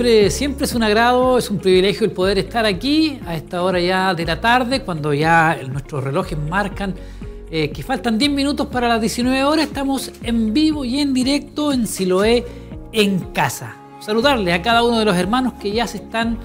Siempre, es un agrado, es un privilegio el poder estar aquí a esta hora ya de la tarde, cuando ya nuestros relojes marcan eh, que faltan 10 minutos para las 19 horas. Estamos en vivo y en directo en Siloé, en casa. Saludarle a cada uno de los hermanos que ya se están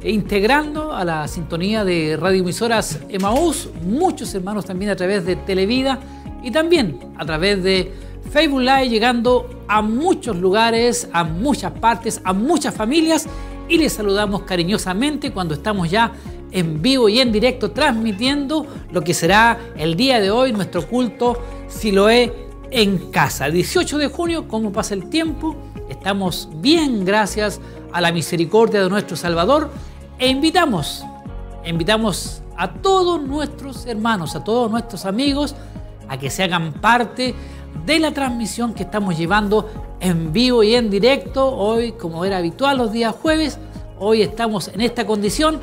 eh, integrando a la sintonía de radioemisoras Emaús, muchos hermanos también a través de Televida y también a través de Facebook Live llegando a muchos lugares, a muchas partes, a muchas familias y les saludamos cariñosamente cuando estamos ya en vivo y en directo transmitiendo lo que será el día de hoy nuestro culto Siloé en casa. 18 de junio, ¿cómo pasa el tiempo? Estamos bien gracias a la misericordia de nuestro Salvador e invitamos, invitamos a todos nuestros hermanos, a todos nuestros amigos a que se hagan parte de la transmisión que estamos llevando en vivo y en directo. Hoy, como era habitual los días jueves, hoy estamos en esta condición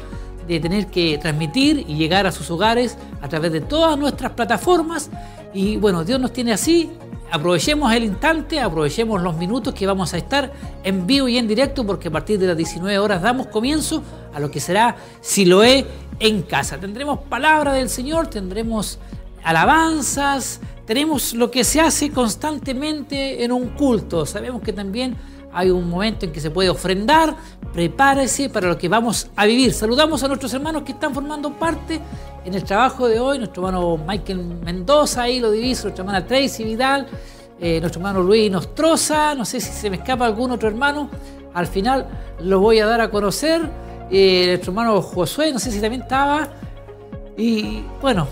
de tener que transmitir y llegar a sus hogares a través de todas nuestras plataformas. Y bueno, Dios nos tiene así. Aprovechemos el instante, aprovechemos los minutos que vamos a estar en vivo y en directo porque a partir de las 19 horas damos comienzo a lo que será Siloé en casa. Tendremos palabra del Señor, tendremos alabanzas, tenemos lo que se hace constantemente en un culto. Sabemos que también hay un momento en que se puede ofrendar. Prepárese para lo que vamos a vivir. Saludamos a nuestros hermanos que están formando parte en el trabajo de hoy. Nuestro hermano Michael Mendoza, ahí lo diviso, nuestra hermana Tracy Vidal, eh, nuestro hermano Luis Nostroza. No sé si se me escapa algún otro hermano. Al final lo voy a dar a conocer. Eh, nuestro hermano Josué, no sé si también estaba. Y bueno,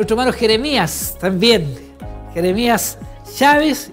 nuestro hermano Jeremías también, Jeremías Chávez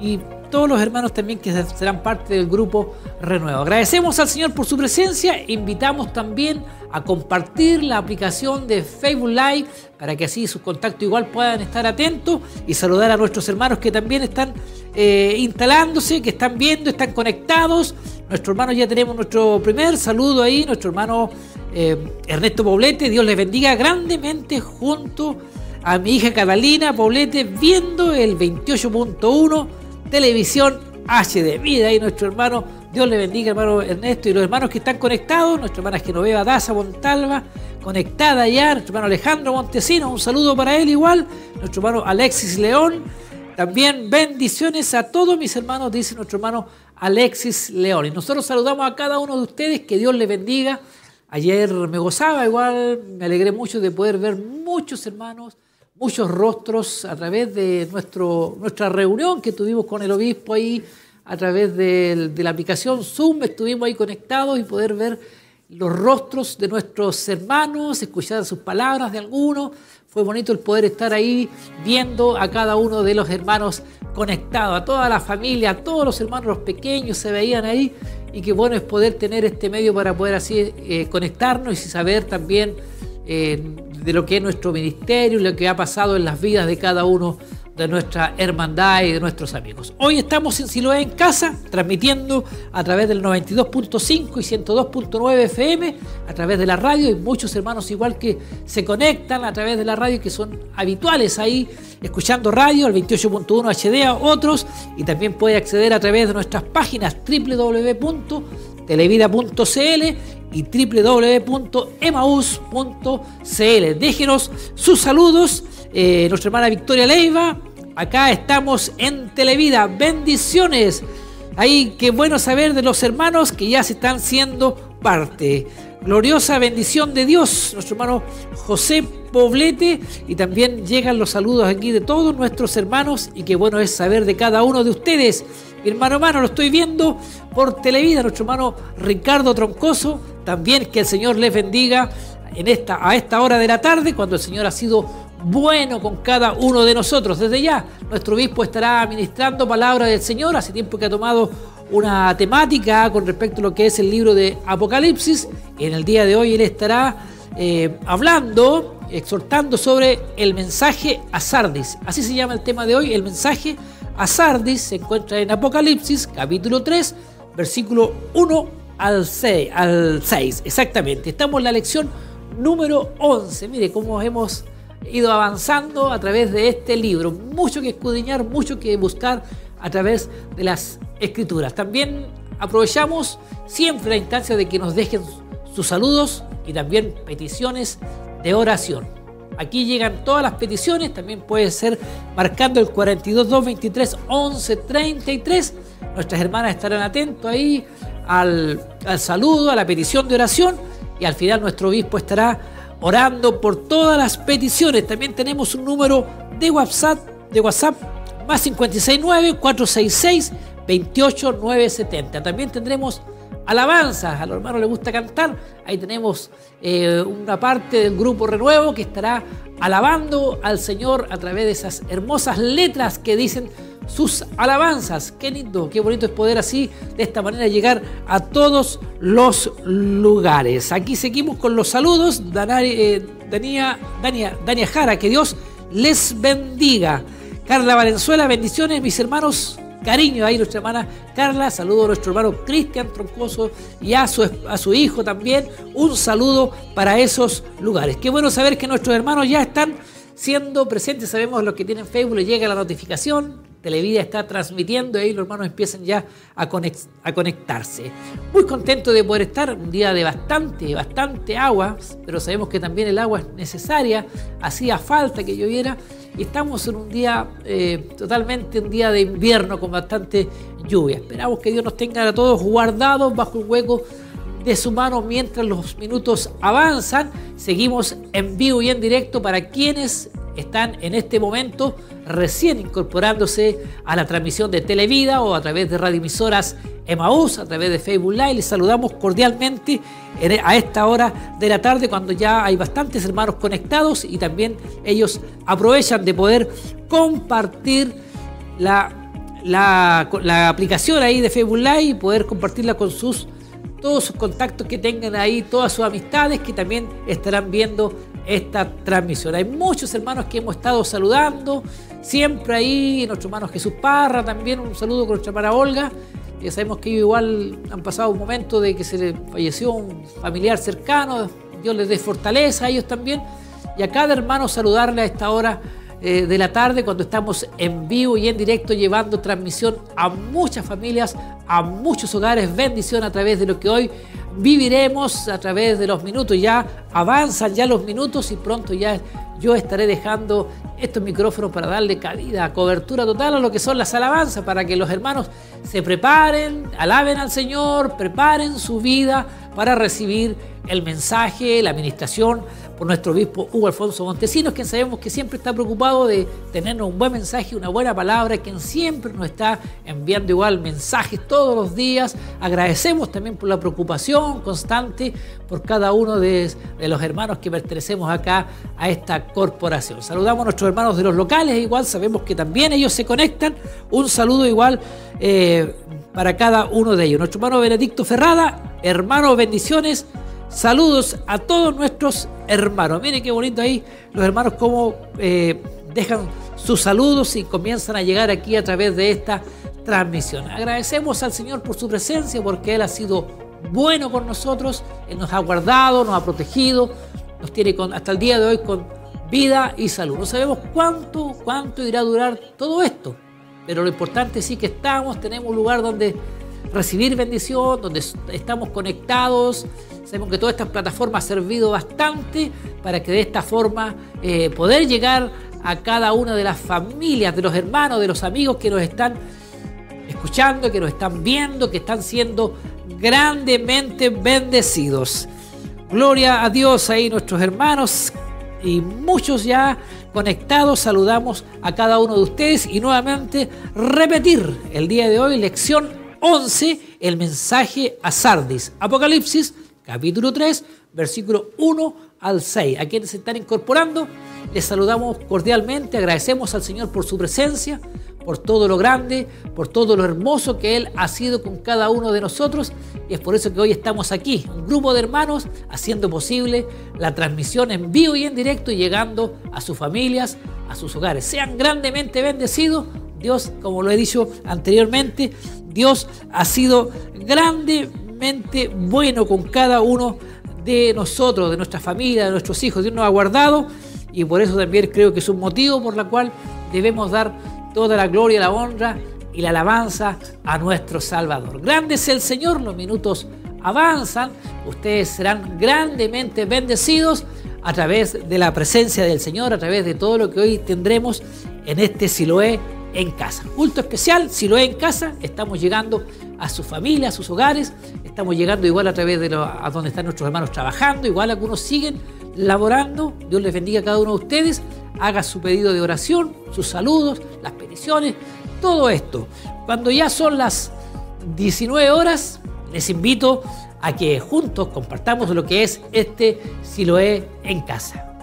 y todos los hermanos también que serán parte del grupo Renuevo. Agradecemos al Señor por su presencia, invitamos también a compartir la aplicación de Facebook Live para que así sus contactos igual puedan estar atentos y saludar a nuestros hermanos que también están eh, instalándose, que están viendo, están conectados. Nuestro hermano ya tenemos nuestro primer saludo ahí, nuestro hermano eh, Ernesto Poblete, Dios les bendiga grandemente junto a mi hija Catalina Poblete viendo el 28.1 televisión HD. Vida y nuestro hermano, Dios le bendiga hermano Ernesto y los hermanos que están conectados, nuestra hermana Genoveva Daza Montalva, conectada ya, nuestro hermano Alejandro Montesino, un saludo para él igual, nuestro hermano Alexis León, también bendiciones a todos mis hermanos, dice nuestro hermano Alexis León. Y nosotros saludamos a cada uno de ustedes, que Dios les bendiga Ayer me gozaba, igual me alegré mucho de poder ver muchos hermanos, muchos rostros a través de nuestro, nuestra reunión que tuvimos con el obispo ahí, a través de, la aplicación Zoom, estuvimos ahí conectados y poder ver los rostros de nuestros hermanos, escuchar sus palabras de algunos. Fue bonito el poder estar ahí viendo a cada uno de los hermanos conectados, a toda la familia, a todos los hermanos pequeños se veían ahí y qué bueno es poder tener este medio para poder así eh, conectarnos y saber también eh, de lo que es nuestro ministerio lo que ha pasado en las vidas de cada uno de nuestra hermandad y de nuestros amigos. Hoy estamos en Siloé en casa, transmitiendo a través del 92.5 y 102.9 FM, a través de la radio, y muchos hermanos igual que se conectan a través de la radio, que son habituales ahí, escuchando radio, el 28.1 HD a otros, y también puede acceder a través de nuestras páginas www.televida.cl y www.emaus.cl. Déjenos sus saludos eh, nuestra hermana Victoria Leiva. Acá estamos en Televida. Bendiciones. Ahí qué bueno saber de los hermanos que ya se están siendo parte. Gloriosa bendición de Dios, nuestro hermano José Poblete. Y también llegan los saludos aquí de todos nuestros hermanos. Y qué bueno es saber de cada uno de ustedes. Hermano hermano, lo estoy viendo por Televida, nuestro hermano Ricardo Troncoso. También que el Señor les bendiga en esta, a esta hora de la tarde, cuando el Señor ha sido bueno con cada uno de nosotros. Desde ya, nuestro obispo estará administrando palabra del Señor. Hace tiempo que ha tomado una temática con respecto a lo que es el libro de Apocalipsis. En el día de hoy él estará eh, hablando, exhortando sobre el mensaje a Sardis. Así se llama el tema de hoy, el mensaje a Sardis. Se encuentra en Apocalipsis, capítulo 3, versículo 1 al 6. Al 6 exactamente. Estamos en la lección número 11. Mire cómo hemos ido avanzando a través de este libro. Mucho que escudriñar, mucho que buscar a través de las escrituras. También aprovechamos siempre la instancia de que nos dejen sus saludos y también peticiones de oración. Aquí llegan todas las peticiones, también puede ser marcando el 42 223 11 33. Nuestras hermanas estarán atentos ahí al, al saludo, a la petición de oración y al final nuestro obispo estará orando por todas las peticiones. También tenemos un número de WhatsApp, de WhatsApp más 569 466 28970. También tendremos alabanzas, a los hermanos les gusta cantar. Ahí tenemos eh, una parte del grupo Renuevo que estará alabando al Señor a través de esas hermosas letras que dicen sus alabanzas. Qué lindo, qué bonito es poder así, de esta manera, llegar a todos los lugares. Aquí seguimos con los saludos. Eh, Dania, Dania, Dania Jara, que Dios les bendiga. Carla Valenzuela, bendiciones, mis hermanos cariño ahí nuestra hermana Carla, saludo a nuestro hermano Cristian Troncoso y a su, a su hijo también, un saludo para esos lugares. Qué bueno saber que nuestros hermanos ya están siendo presentes, sabemos los que tienen Facebook, les llega la notificación, Televida está transmitiendo y ahí los hermanos empiezan ya a, conectarse. Muy contento de poder estar, un día de bastante, bastante agua, pero sabemos que también el agua es necesaria, hacía falta que lloviera estamos en un día eh, totalmente un día de invierno con bastante lluvia. Esperamos que Dios nos tenga a todos guardados bajo el hueco de su mano mientras los minutos avanzan. Seguimos en vivo y en directo para quienes están en este momento recién incorporándose a la transmisión de Televida o a través de radioemisoras Emaús, a través de Facebook Live. Les saludamos cordialmente a esta hora de la tarde cuando ya hay bastantes hermanos conectados y también ellos aprovechan de poder compartir la, la, la aplicación ahí de Facebook Live y poder compartirla con sus todos sus contactos que tengan ahí, todas sus amistades que también estarán viendo esta transmisión. Hay muchos hermanos que hemos estado saludando, siempre ahí, nuestro hermano Jesús Parra también, un saludo con nuestra hermana Olga. Ya sabemos que igual han pasado un momento de que se le falleció un familiar cercano, Dios les dé fortaleza a ellos también. Y a cada hermano saludarle a esta hora eh, de la tarde cuando estamos en vivo y en directo llevando transmisión a muchas familias, a muchos hogares, bendición a través de lo que hoy viviremos a través de los minutos. Ya avanzan ya los minutos y pronto ya yo estaré dejando estos micrófonos para darle cabida, cobertura total a lo que son las alabanzas, para que los hermanos se preparen, alaben al Señor, preparen su vida para recibir el mensaje, la administración por nuestro obispo Hugo Alfonso Montesinos, quien sabemos que siempre está preocupado de tenernos un buen mensaje, una buena palabra, quien siempre nos está enviando igual mensajes todos los días. Agradecemos también por la preocupación constante por cada uno de, los hermanos que pertenecemos acá a esta corporación. Saludamos a nuestros hermanos de los locales, igual sabemos que también ellos se conectan. Un saludo igual eh, para cada uno de ellos. Nuestro hermano Benedicto Ferrada, hermano, bendiciones Saludos a todos nuestros hermanos. Miren qué bonito ahí los hermanos cómo eh, dejan sus saludos y comienzan a llegar aquí a través de esta transmisión. Agradecemos al Señor por su presencia porque Él ha sido bueno con nosotros, Él nos ha guardado, nos ha protegido, nos tiene con, hasta el día de hoy con vida y salud. No sabemos cuánto, cuánto irá a durar todo esto, pero lo importante sí que estamos, tenemos un lugar donde recibir bendición, donde estamos conectados. Sabemos que toda esta plataforma ha servido bastante para que de esta forma eh, poder llegar a cada una de las familias, de los hermanos, de los amigos que nos están escuchando, que nos están viendo, que están siendo grandemente bendecidos. Gloria a Dios ahí nuestros hermanos y muchos ya conectados. Saludamos a cada uno de ustedes y nuevamente repetir el día de hoy lección 11, el mensaje a Sardis. Apocalipsis, capítulo 3, versículo 1 al 6. A quienes se están incorporando, les saludamos cordialmente, agradecemos al Señor por su presencia, por todo lo grande, por todo lo hermoso que Él ha sido con cada uno de nosotros. Y es por eso que hoy estamos aquí, un grupo de hermanos, haciendo posible la transmisión en vivo y en directo y llegando a sus familias, a sus hogares. Sean grandemente bendecidos. Dios, como lo he dicho anteriormente, Dios ha sido bueno con cada uno de nosotros, de nuestra familia, de nuestros hijos. Dios nos ha guardado y por eso también creo que es un motivo por el cual debemos dar toda la gloria, la honra y la alabanza a nuestro Salvador. Grande es el Señor, los minutos avanzan, ustedes serán grandemente bendecidos a través de la presencia del Señor, a través de todo lo que hoy tendremos en este Siloé en casa. Culto especial, Siloé en casa, estamos llegando a su familia, a sus hogares, estamos llegando igual a través de a donde están nuestros hermanos trabajando, igual algunos siguen laborando, Dios les bendiga a cada uno de ustedes, haga su pedido de oración, sus saludos, las peticiones, todo esto. Cuando ya son las 19 horas, les invito a que juntos compartamos lo que es este Siloé en casa.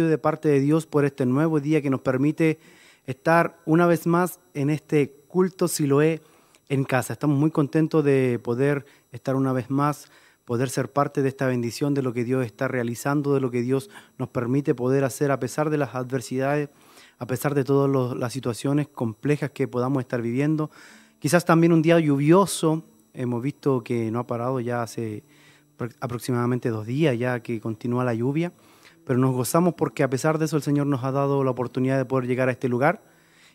De parte de Dios por este nuevo día que nos permite estar una vez más en este culto Siloé en casa. Estamos muy contentos de poder estar una vez más, poder ser parte de esta bendición de lo que Dios está realizando, de lo que Dios nos permite poder hacer a pesar de las adversidades, a pesar de todas las situaciones complejas que podamos estar viviendo. Quizás también un día lluvioso, hemos visto que no ha parado ya hace aproximadamente dos días ya que continúa la lluvia pero nos gozamos porque a pesar de eso el Señor nos ha dado la oportunidad de poder llegar a este lugar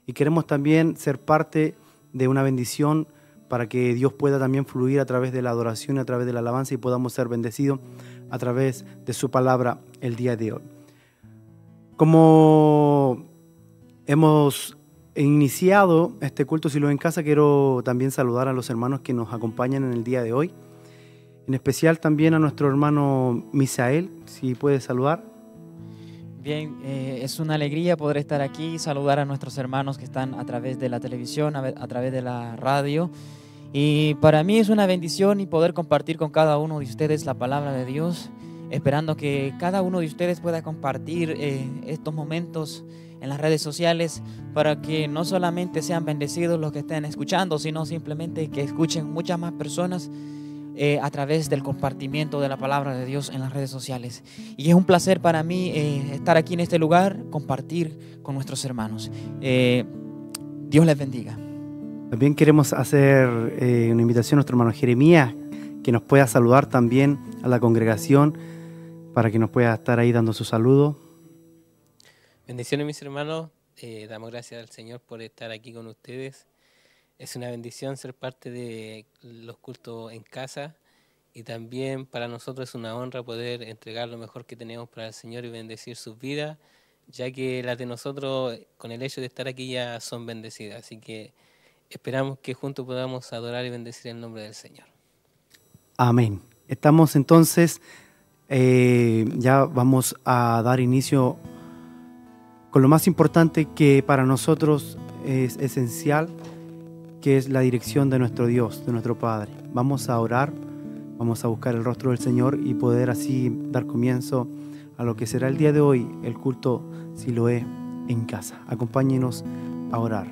y queremos también ser parte de una bendición para que Dios pueda también fluir a través de la adoración, a través de la alabanza y podamos ser bendecidos a través de su palabra el día de hoy. Como hemos iniciado este culto Silo en casa, quiero también saludar a los hermanos que nos acompañan en el día de hoy. En especial también a nuestro hermano Misael, si puede saludar. Bien, eh, es una alegría poder estar aquí y saludar a nuestros hermanos que están a través de la televisión, a, través de la radio. Y para mí es una bendición y poder compartir con cada uno de ustedes la palabra de Dios, esperando que cada uno de ustedes pueda compartir eh, estos momentos en las redes sociales para que no solamente sean bendecidos los que estén escuchando, sino simplemente que escuchen muchas más personas eh, a través del compartimiento de la palabra de Dios en las redes sociales. Y es un placer para mí eh, estar aquí en este lugar, compartir con nuestros hermanos. Eh, Dios les bendiga. También queremos hacer una invitación a nuestro hermano Jeremías, que nos pueda saludar también a la congregación, para que nos pueda estar ahí dando su saludo. Bendiciones mis hermanos, damos gracias al Señor por estar aquí con ustedes es una bendición ser parte de los cultos en casa y también para nosotros es una honra poder entregar lo mejor que tenemos para el Señor y bendecir sus vidas, ya que las de nosotros con el hecho de estar aquí ya son bendecidas. Así que esperamos que juntos podamos adorar y bendecir el nombre del Señor. Amén. Estamos entonces, eh, ya vamos a dar inicio con lo más importante que para nosotros es esencial que es la dirección de nuestro Dios, de nuestro Padre. Vamos a orar, vamos a buscar el rostro del Señor y poder así dar comienzo a lo que será el día de hoy, el culto Siloé en casa. Acompáñenos a orar.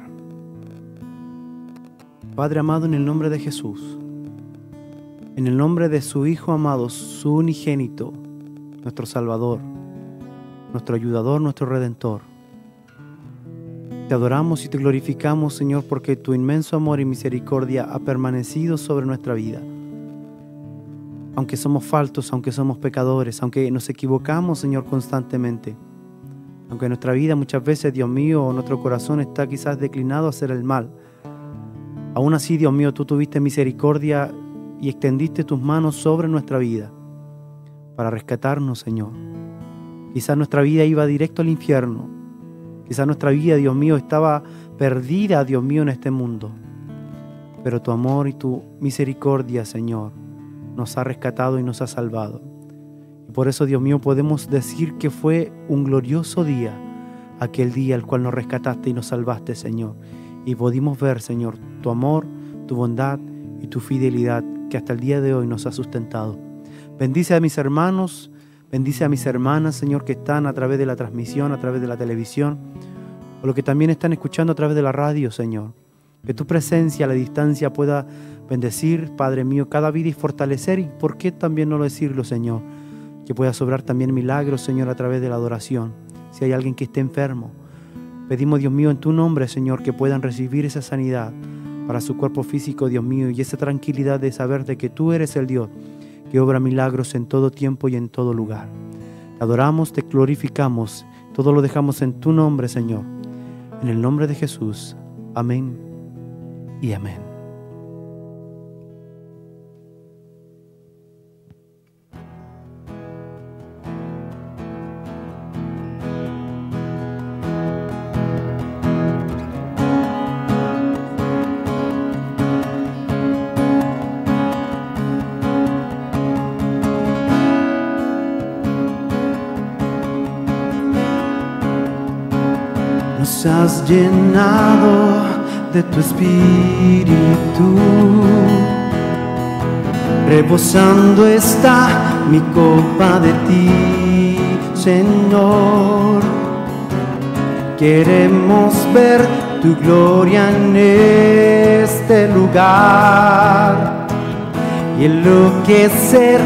Padre amado, en el nombre de Jesús, en el nombre de su Hijo amado, su unigénito, nuestro Salvador, nuestro ayudador, nuestro redentor, te adoramos y te glorificamos, Señor, porque tu inmenso amor y misericordia ha permanecido sobre nuestra vida. Aunque somos faltos, aunque somos pecadores, aunque nos equivocamos, Señor, constantemente. Aunque nuestra vida muchas veces, Dios mío, nuestro corazón está quizás declinado a hacer el mal. Aún así, Dios mío, tú tuviste misericordia y extendiste tus manos sobre nuestra vida para rescatarnos, Señor. Quizás nuestra vida iba directo al infierno, Quizás nuestra vida, Dios mío, estaba perdida, Dios mío, en este mundo. Pero tu amor y tu misericordia, Señor, nos ha rescatado y nos ha salvado. Y por eso, Dios mío, podemos decir que fue un glorioso día, aquel día al cual nos rescataste y nos salvaste, Señor. Y pudimos ver, Señor, tu amor, tu bondad y tu fidelidad que hasta el día de hoy nos ha sustentado. Bendice a mis hermanos, bendice a mis hermanas, Señor, que están a través de la transmisión, a través de la televisión, o los que también están escuchando a través de la radio, Señor. Que tu presencia a la distancia pueda bendecir, Padre mío, cada vida y fortalecer, y por qué también no lo decirlo, Señor, que pueda sobrar también milagros, Señor, a través de la adoración. Si hay alguien que esté enfermo, pedimos, Dios mío, en tu nombre, Señor, que puedan recibir esa sanidad para su cuerpo físico, Dios mío, y esa tranquilidad de saber de que tú eres el Dios que obra milagros en todo tiempo y en todo lugar. Te adoramos, te glorificamos, todo lo dejamos en tu nombre, Señor. En el nombre de Jesús. Amén y amén. De tu espíritu. Rebosando está mi copa de ti, Señor. Queremos ver tu gloria en este lugar y enloquecer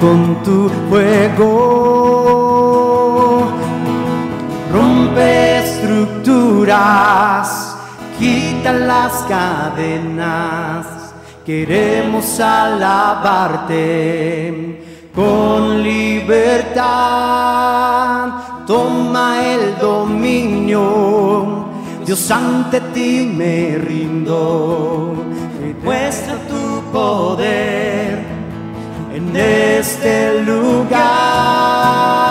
con tu fuego. Quita las cadenas. Queremos alabarte con libertad. Toma el dominio, Dios ante ti me rindo. Muestra tu poder en este lugar.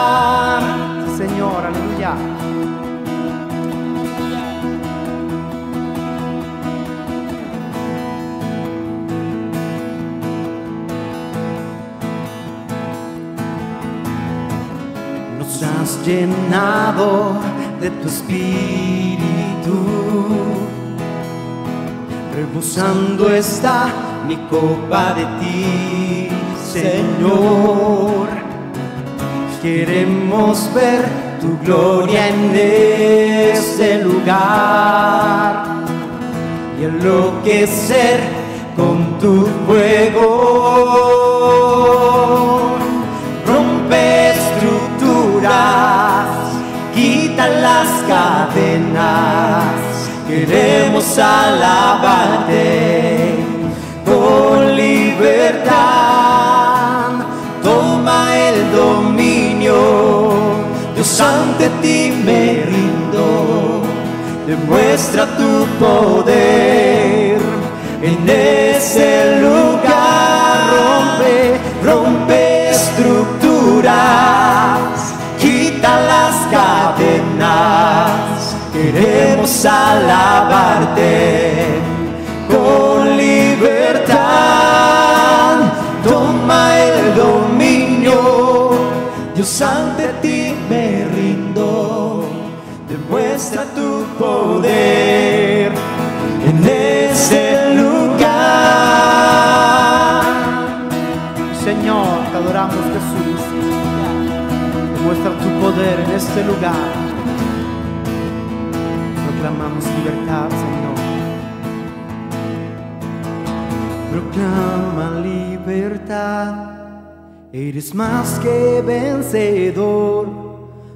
Llenado de tu espíritu. Rebosando está mi copa de ti, Señor. Queremos ver tu gloria en este lugar y enloquecer con tu fuego. Queremos alabarte con libertad. Toma el dominio, Dios ante ti me rindo. Demuestra tu poder en ese lugar. Queremos alabarte con libertad. Toma el dominio, Dios ante ti me rindo. Demuestra tu poder en ese lugar. Señor, te adoramos Jesús. Demuestra tu poder en este lugar. Proclama libertad. Eres más que vencedor.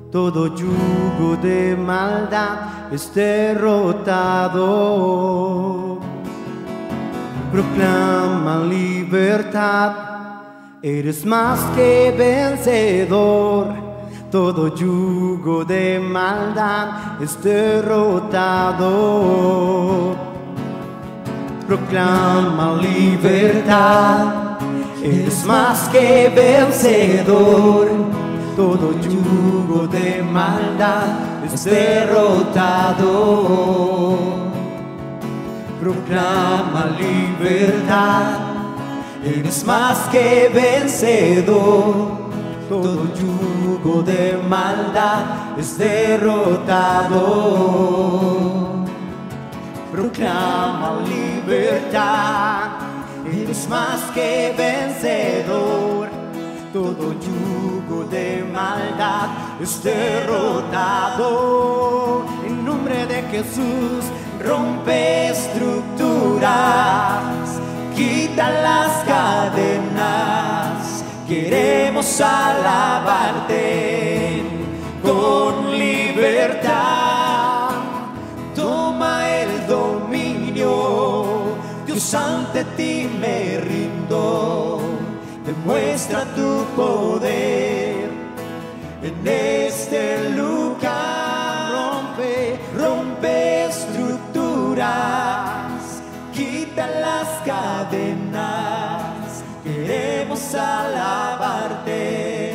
Todo yugo de maldad es derrotado. Proclama libertad. Eres más que vencedor. Todo yugo de maldad es derrotado. Proclama libertad. Eres más que vencedor. Todo yugo de maldad es derrotado. proclama libertad. Eres más que vencedor. Todo yugo de maldad es derrotado. Proclama libertad. Eres más que vencedor. Todo yugo de maldad es derrotado. En nombre de Jesús rompe estructuras, quita las cadenas. Queremos alabarte con libertad. Dios ante ti me rindo. Demuestra tu poder en este lugar. Rompe, rompe estructuras, quita las cadenas. Queremos alabarte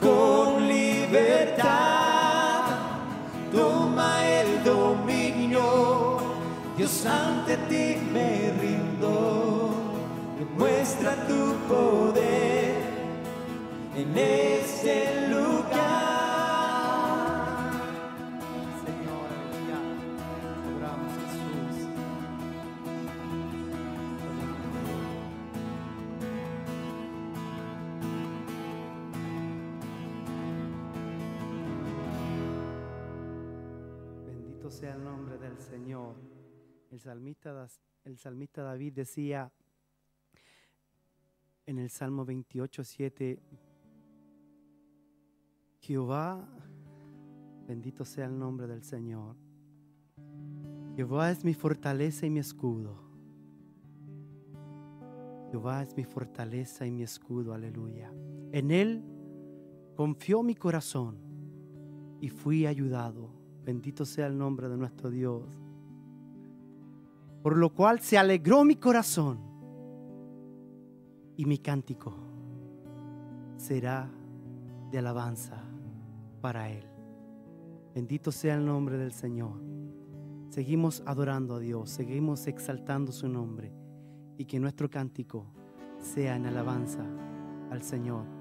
con libertad. Toma el dominio, Dios ante ti sea el nombre del Señor. El salmista, el salmista David decía en el Salmo 28, 7, Jehová, bendito sea el nombre del Señor. Jehová es mi fortaleza y mi escudo. Jehová es mi fortaleza y mi escudo, aleluya. En Él confió mi corazón y fui ayudado. Bendito sea el nombre de nuestro Dios. Por lo cual se alegró mi corazón y mi cántico será de alabanza para Él. Bendito sea el nombre del Señor. Seguimos adorando a Dios, seguimos exaltando su nombre y que nuestro cántico sea en alabanza al Señor.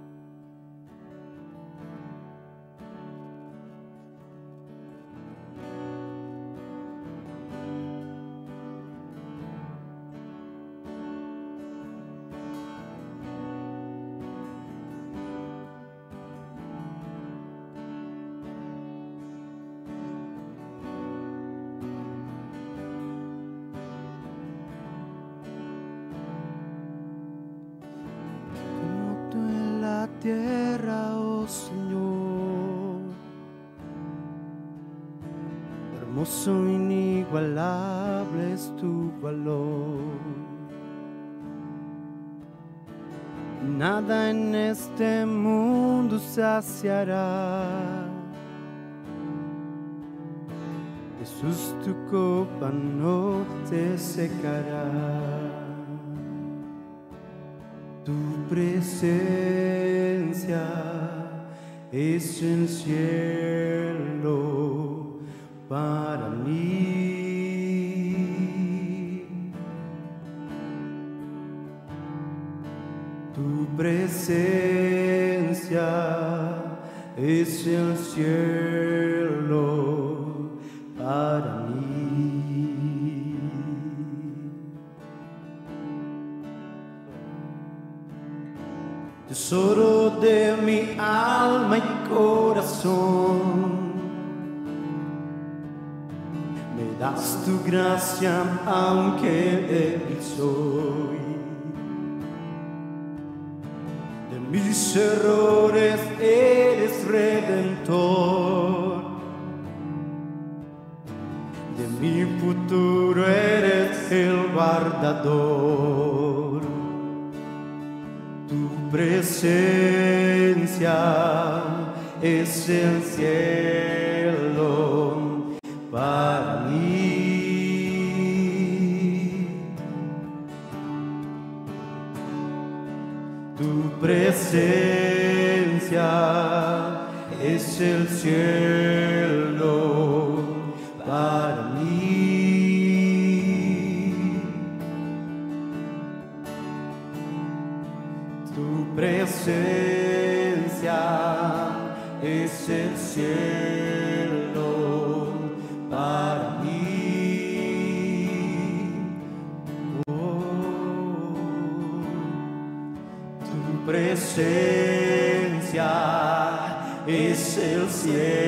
Saciará. Jesús, tu copa no te secará. Tu presencia es el cielo es el cielo para mí. tesoro de mi alma y corazón. Me das tu gracia aunque débil soy. De mis errores tu presencia es el cielo para mí. Tu presencia es el cielo presencia es el cielo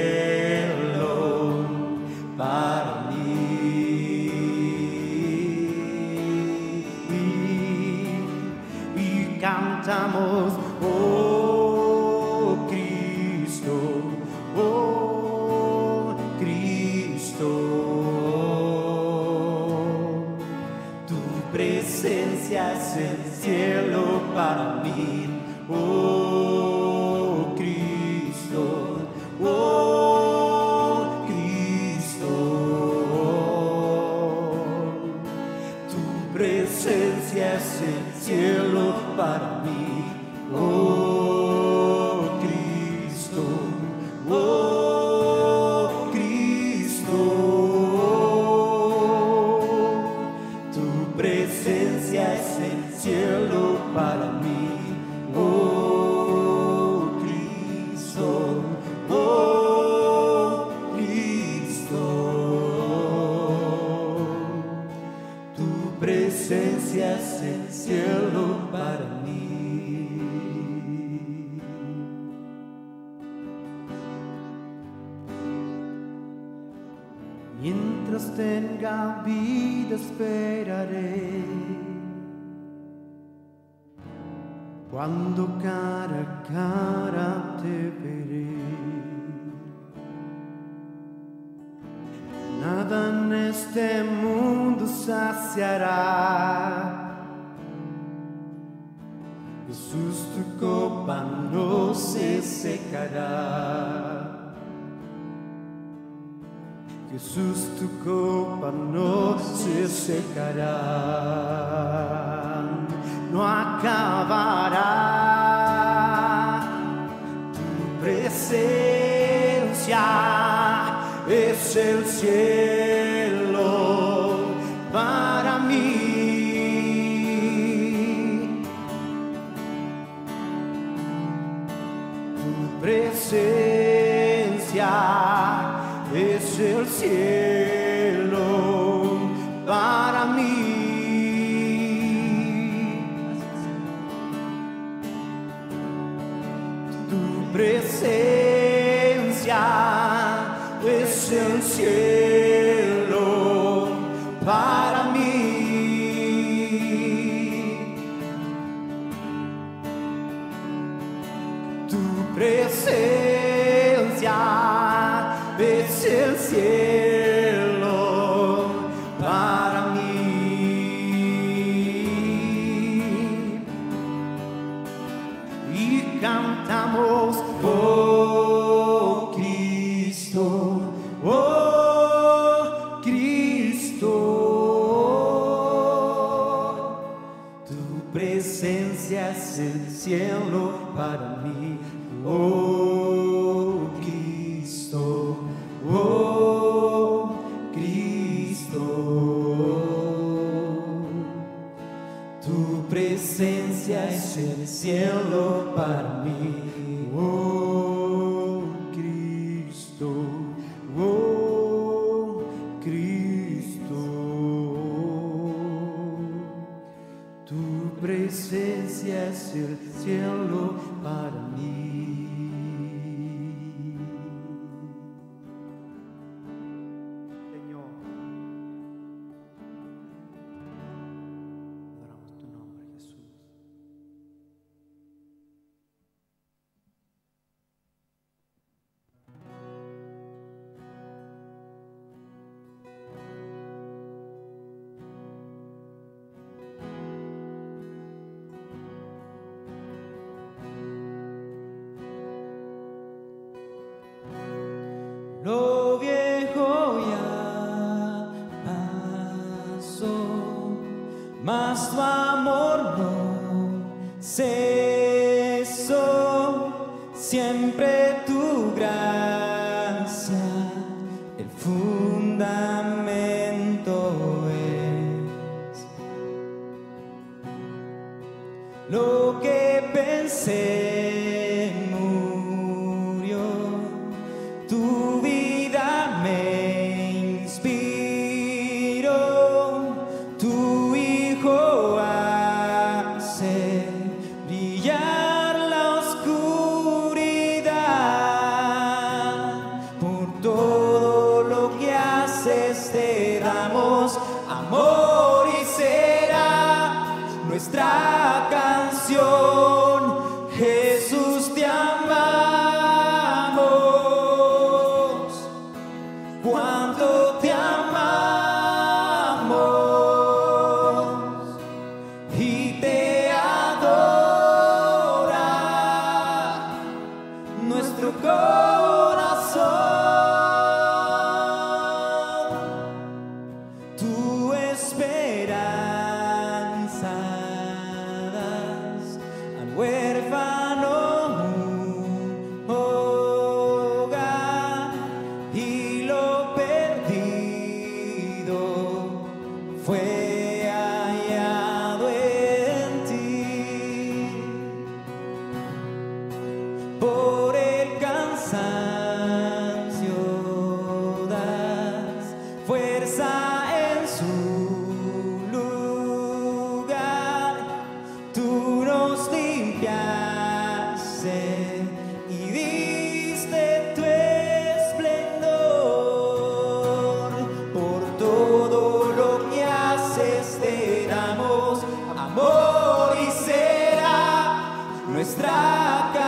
damos amor y será nuestra casa.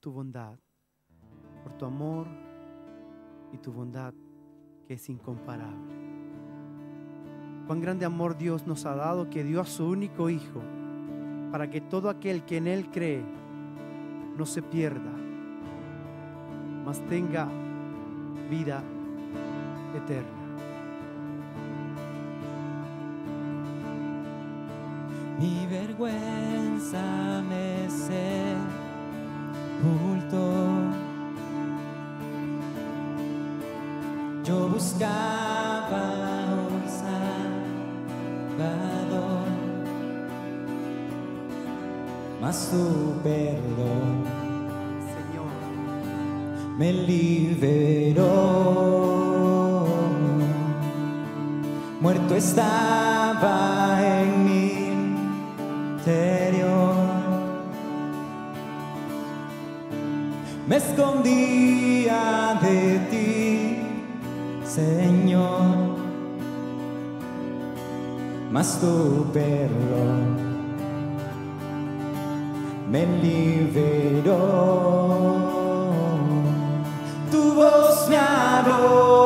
tu bondad, por tu amor y tu bondad que es incomparable. Cuán grande amor Dios nos ha dado que dio a su único Hijo, para que todo aquel que en Él cree no se pierda, mas tenga vida eterna. Mi vergüenza me oculto. Yo buscaba un salvador, mas tu perdón, Señor, me liberó. Muerto estaba en mi interior me escondía de ti, Señor. Mas tu perdón me liberó, tu voz me habló.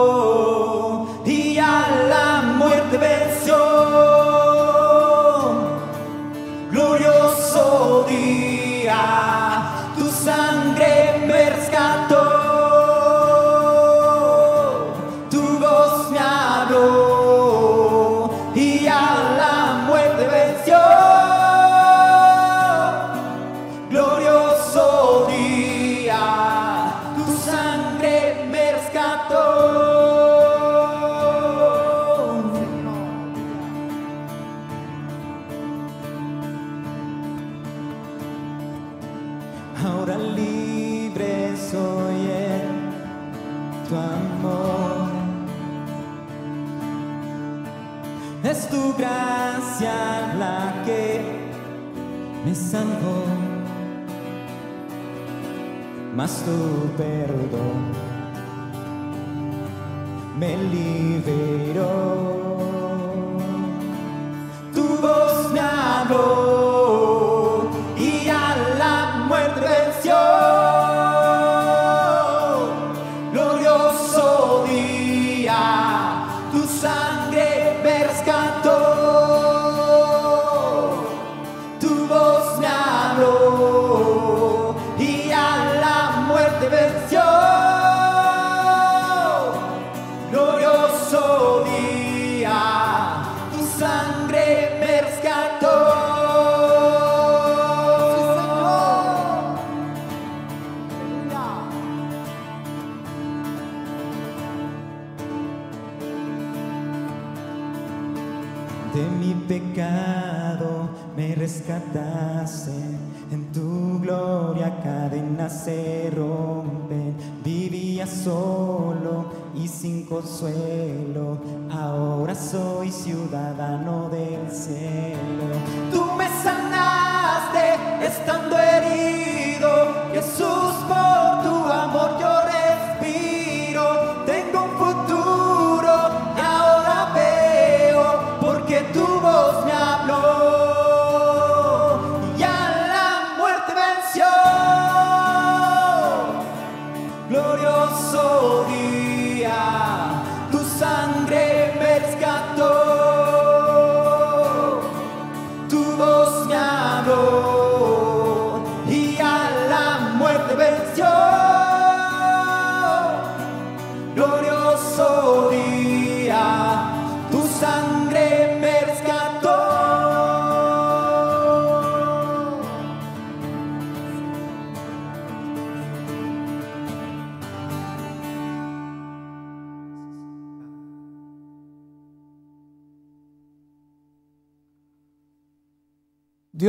Habló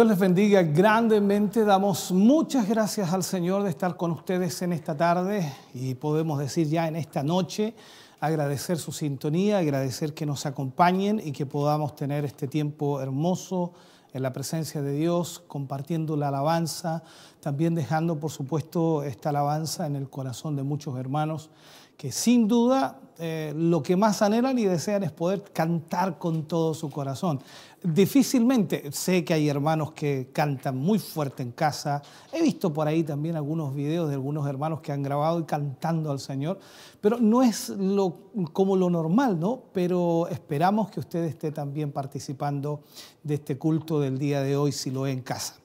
Dios les bendiga grandemente. Damos muchas gracias al Señor de estar con ustedes en esta tarde y podemos decir ya en esta noche, agradecer su sintonía, agradecer que nos acompañen y que podamos tener este tiempo hermoso en la presencia de Dios, compartiendo la alabanza, también dejando por supuesto esta alabanza en el corazón de muchos hermanos que sin duda eh, lo que más anhelan y desean es poder cantar con todo su corazón. Difícilmente, sé que hay hermanos que cantan muy fuerte en casa, he visto por ahí también algunos videos de algunos hermanos que han grabado y cantando al Señor, pero no es como lo normal, ¿no? Pero esperamos que usted esté también participando de este culto del día de hoy, si lo ve en casa.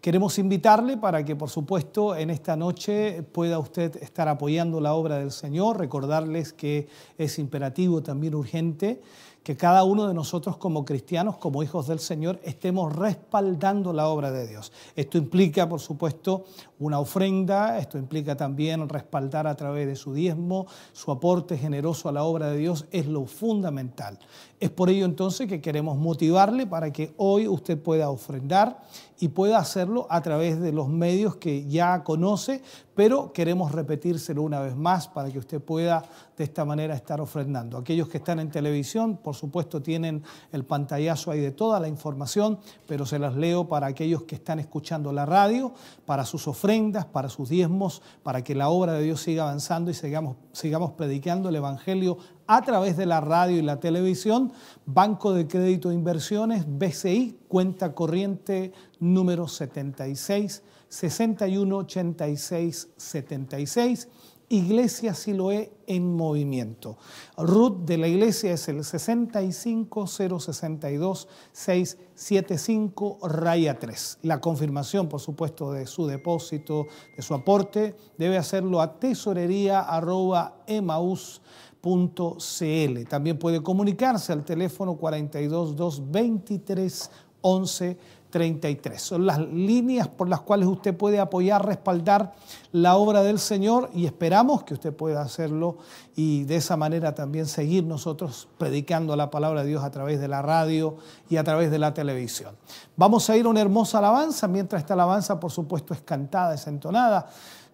Queremos invitarle para que, por supuesto, en esta noche pueda usted estar apoyando la obra del Señor, recordarles que es imperativo, también urgente, que cada uno de nosotros como cristianos, como hijos del Señor, estemos respaldando la obra de Dios. Esto implica, por supuesto, una ofrenda, esto implica también respaldar a través de su diezmo, su aporte generoso a la obra de Dios, es lo fundamental. Es por ello entonces que queremos motivarle para que hoy usted pueda ofrendar y pueda hacerlo a través de los medios que ya conoce, pero queremos repetírselo una vez más para que usted pueda de esta manera estar ofrendando. Aquellos que están en televisión, por supuesto, tienen el pantallazo ahí de toda la información, pero se las leo para aquellos que están escuchando la radio, para sus ofrendas, para sus diezmos, para que la obra de Dios siga avanzando y sigamos, sigamos predicando el Evangelio a través de la radio y la televisión. Banco de Crédito e Inversiones, BCI, cuenta corriente número 76 61 86 76. Iglesia Siloé en movimiento. RUT de la iglesia es el 65062 675 raya 3. La confirmación, por supuesto, de su depósito, de su aporte, debe hacerlo a tesorería.emaus.cl. También puede comunicarse al teléfono 422 23 11 33. Son las líneas por las cuales usted puede apoyar, respaldar la obra del Señor y esperamos que usted pueda hacerlo y de esa manera también seguir nosotros predicando la palabra de Dios a través de la radio y a través de la televisión. Vamos a ir a una hermosa alabanza, mientras esta alabanza por supuesto es cantada, es entonada.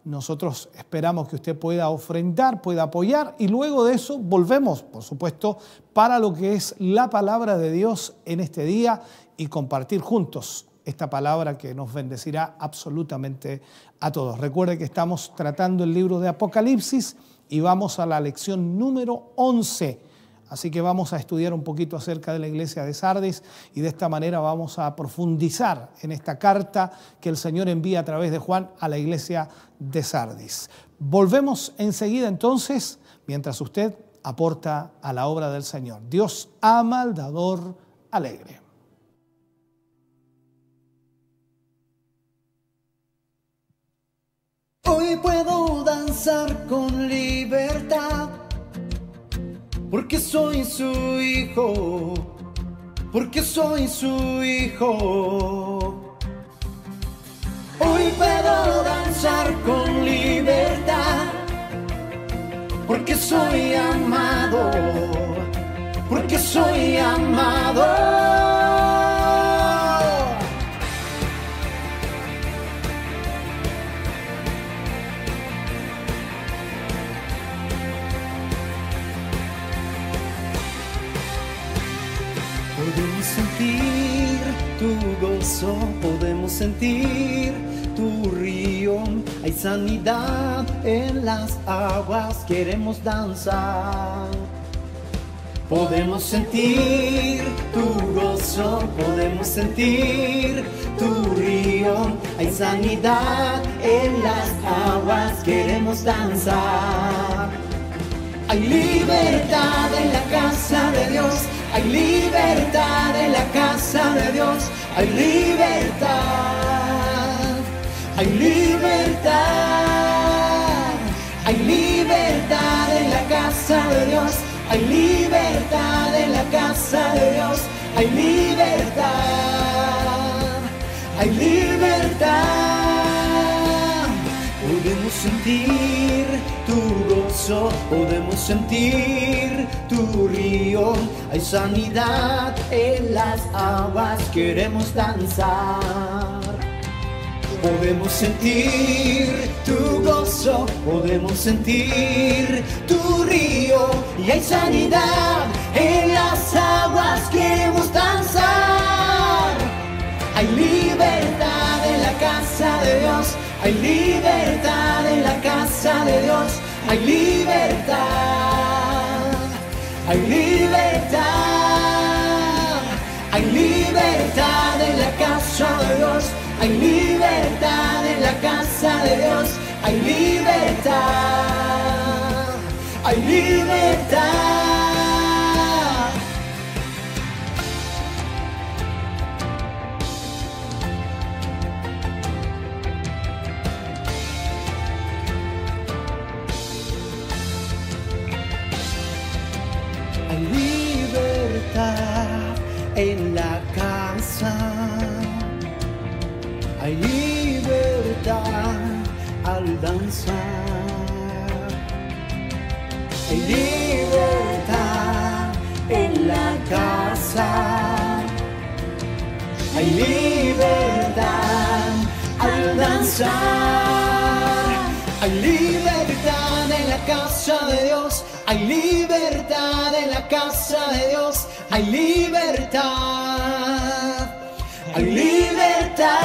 Nosotros esperamos que usted pueda ofrendar, pueda apoyar y luego de eso volvemos, por supuesto, para lo que es la palabra de Dios en este día y compartir juntos esta palabra que nos bendecirá absolutamente a todos. Recuerde que estamos tratando el libro de Apocalipsis y vamos a la lección número 11. Así que vamos a estudiar un poquito acerca de la iglesia de Sardis y de esta manera vamos a profundizar en esta carta que el Señor envía a través de Juan a la iglesia de Sardis. Volvemos enseguida entonces mientras usted aporta a la obra del Señor. Dios ama al dador alegre. Hoy puedo danzar con libertad, porque soy su hijo, porque soy su hijo. Hoy puedo danzar con libertad, porque soy amado, porque soy amado. Sentir tu gozo, podemos sentir tu río. Hay sanidad en las aguas, queremos danzar. Podemos sentir tu gozo, podemos sentir tu río. Hay sanidad en las aguas, queremos danzar. Hay libertad en la casa de Dios. Hay libertad en la casa de Dios, hay libertad, hay libertad, hay libertad en la casa de Dios, hay libertad en la casa de Dios, hay libertad, hay libertad. Podemos sentir tu podemos sentir tu río. Hay sanidad en las aguas, queremos danzar. Podemos sentir tu gozo, podemos sentir tu río. Y hay sanidad en las aguas, queremos danzar. Hay libertad en la casa de Dios hay libertad en la casa de Dios. Hay libertad. Hay libertad. Hay libertad en la casa de Dios. Hay libertad en la casa de Dios. Hay libertad. Hay libertad. En la casa. Hay libertad al danzar. Hay libertad en la casa. Hay libertad al danzar. Hay libertad en la casa de Dios. Hay libertad en la casa de Dios. Hay libertad. Hay libertad.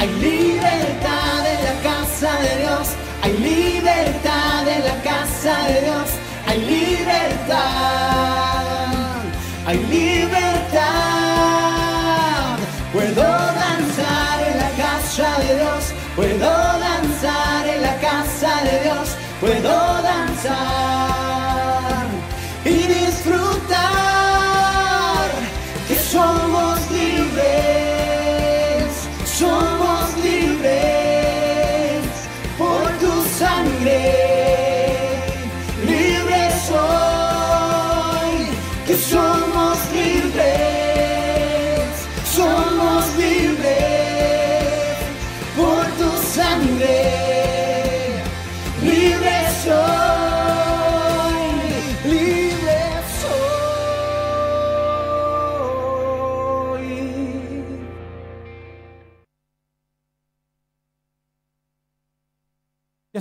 Hay libertad en la casa de Dios. Hay libertad en la casa de Dios. Hay libertad.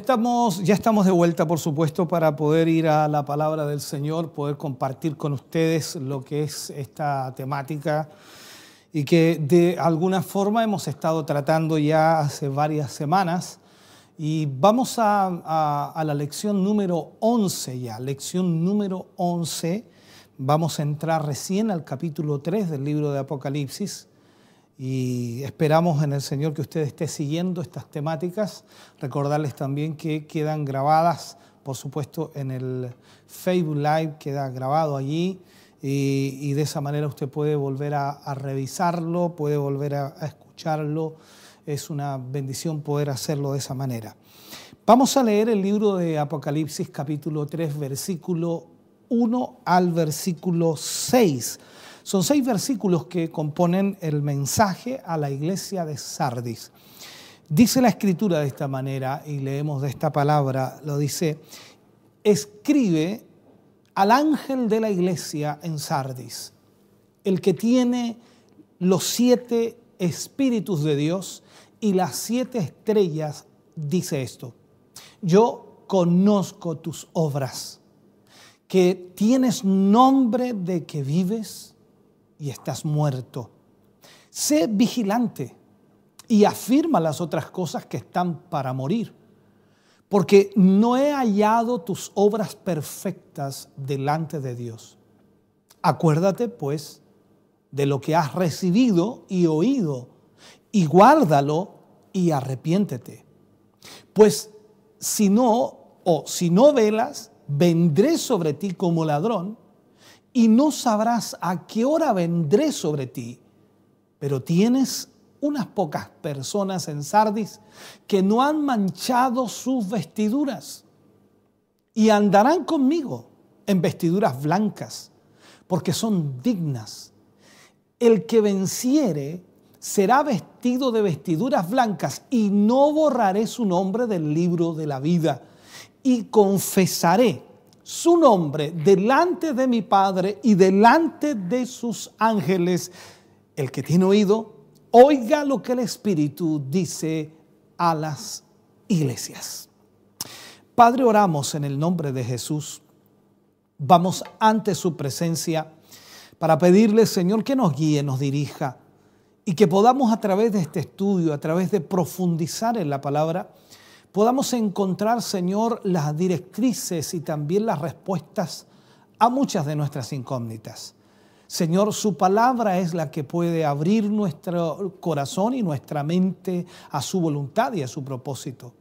Estamos, ya estamos de vuelta, por supuesto, para poder ir a la palabra del Señor, poder compartir con ustedes lo que es esta temática y que de alguna forma hemos estado tratando ya hace varias semanas. Y vamos a, a- a la lección número 11 ya, lección número 11. Vamos a entrar recién al capítulo 3 del libro de Apocalipsis y esperamos en el Señor que usted esté siguiendo estas temáticas. Recordarles también que quedan grabadas, por supuesto, en el Facebook Live, queda grabado allí y, de esa manera usted puede volver a, a revisarlo, puede volver a, a escucharlo. Es una bendición poder hacerlo de esa manera. Vamos a leer el libro de Apocalipsis capítulo 3, versículo 1 al versículo 6. Son seis versículos que componen el mensaje a la iglesia de Sardis. Dice la escritura de esta manera, y leemos de esta palabra, lo dice, escribe al ángel de la iglesia en Sardis, el que tiene los siete espíritus de Dios y las siete estrellas, dice esto, yo conozco tus obras, que tienes nombre de que vives y estás muerto. Sé vigilante y afirma las otras cosas que están para morir, porque no he hallado tus obras perfectas delante de Dios. Acuérdate, pues, de lo que has recibido y oído, y guárdalo y arrepiéntete. Pues si no, o si no velas, vendré sobre ti como ladrón, y no sabrás a qué hora vendré sobre ti. Pero tienes unas pocas personas en Sardis que no han manchado sus vestiduras y andarán conmigo en vestiduras blancas, porque son dignas. El que venciere será vestido de vestiduras blancas y no borraré su nombre del libro de la vida y confesaré su nombre delante de mi Padre y delante de sus ángeles. El que tiene oído, oiga lo que el Espíritu dice a las iglesias. Padre, oramos en el nombre de Jesús. Vamos ante su presencia para pedirle, Señor, que nos guíe, nos dirija y que podamos a través de este estudio, a través de profundizar en la palabra, podamos encontrar, Señor, las directrices y también las respuestas a muchas de nuestras incógnitas. Señor, su palabra es la que puede abrir nuestro corazón y nuestra mente a su voluntad y a su propósito.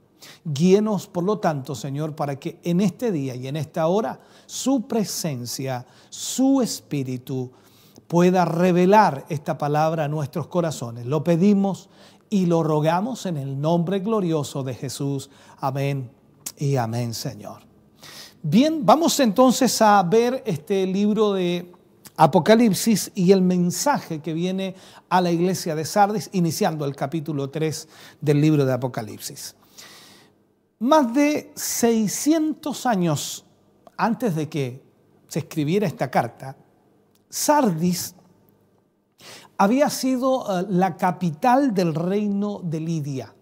Guíenos, por lo tanto, Señor, para que en este día y en esta hora su presencia, su espíritu, pueda revelar esta palabra a nuestros corazones. Lo pedimos y lo rogamos en el nombre glorioso de Jesús. Amén y amén, Señor. Bien, vamos entonces a ver este libro de Apocalipsis y el mensaje que viene a la iglesia de Sardis, iniciando el capítulo 3 del libro de Apocalipsis. Más de 600 años antes de que se escribiera esta carta, Sardis había sido uh, la capital del reino de Lidia.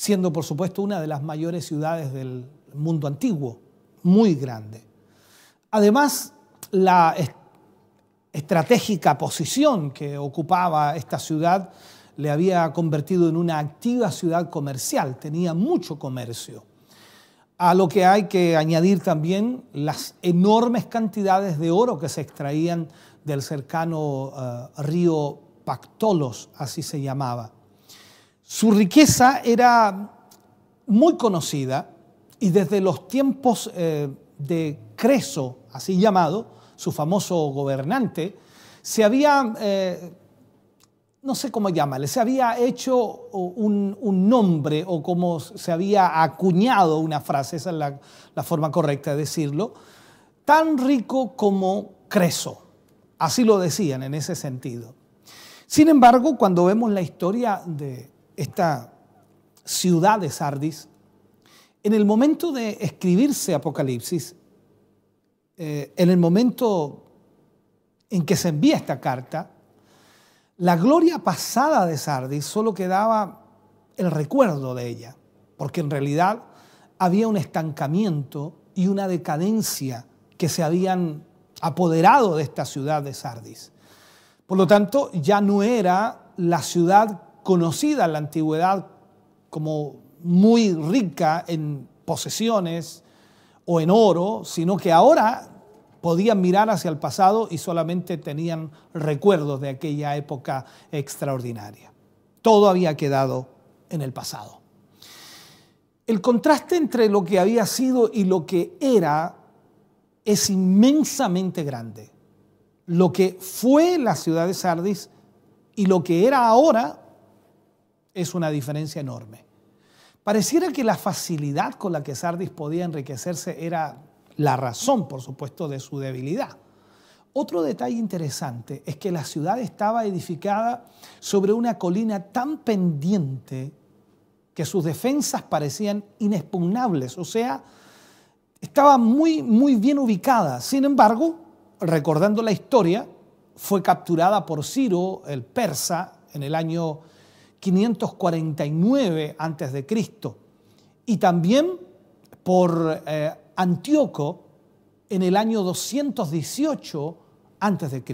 siendo por supuesto una de las mayores ciudades del mundo antiguo, muy grande. Además, la estratégica posición que ocupaba esta ciudad le había convertido en una activa ciudad comercial, tenía mucho comercio. A lo que hay que añadir también las enormes cantidades de oro que se extraían del cercano eh, río Pactolos, así se llamaba. Su riqueza era muy conocida y desde los tiempos eh, de Creso, así llamado, su famoso gobernante, se había, eh, no sé cómo llamarle, se había hecho un, nombre o como se había acuñado una frase, esa es la, la forma correcta de decirlo, tan rico como Creso. Así lo decían en ese sentido. Sin embargo, cuando vemos la historia de esta ciudad de Sardis, en el momento de escribirse Apocalipsis, eh, en el momento en que se envía esta carta, la gloria pasada de Sardis solo quedaba el recuerdo de ella, porque en realidad había un estancamiento y una decadencia que se habían apoderado de esta ciudad de Sardis. Por lo tanto, ya no era la ciudad conocida en la antigüedad como muy rica en posesiones o en oro, sino que ahora podían mirar hacia el pasado y solamente tenían recuerdos de aquella época extraordinaria. Todo había quedado en el pasado. El contraste entre lo que había sido y lo que era es inmensamente grande. Lo que fue la ciudad de Sardis y lo que era ahora es una diferencia enorme. Pareciera que la facilidad con la que Sardis podía enriquecerse era la razón, por supuesto, de su debilidad. Otro detalle interesante es que la ciudad estaba edificada sobre una colina tan pendiente que sus defensas parecían inexpugnables, o sea, estaba muy, muy bien ubicada. Sin embargo, recordando la historia, fue capturada por Ciro, el persa, en el año 549 a.C. y también por eh, Antíoco en el año 218 a.C.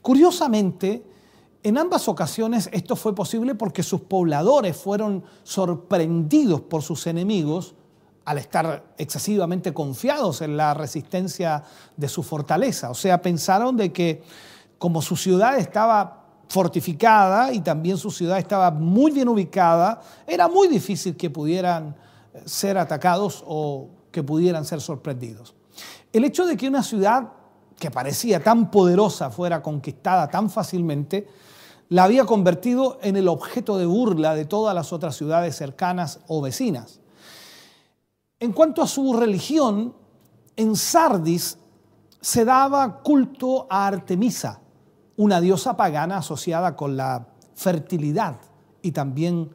Curiosamente, en ambas ocasiones esto fue posible porque sus pobladores fueron sorprendidos por sus enemigos al estar excesivamente confiados en la resistencia de su fortaleza. O sea, pensaron de que como su ciudad estaba fortificada y también su ciudad estaba muy bien ubicada, era muy difícil que pudieran eh, ser atacados o que pudieran ser sorprendidos. El hecho de que una ciudad que parecía tan poderosa fuera conquistada tan fácilmente, la había convertido en el objeto de burla de todas las otras ciudades cercanas o vecinas. En cuanto a su religión, en Sardis se daba culto a Artemisa, una diosa pagana asociada con la fertilidad y también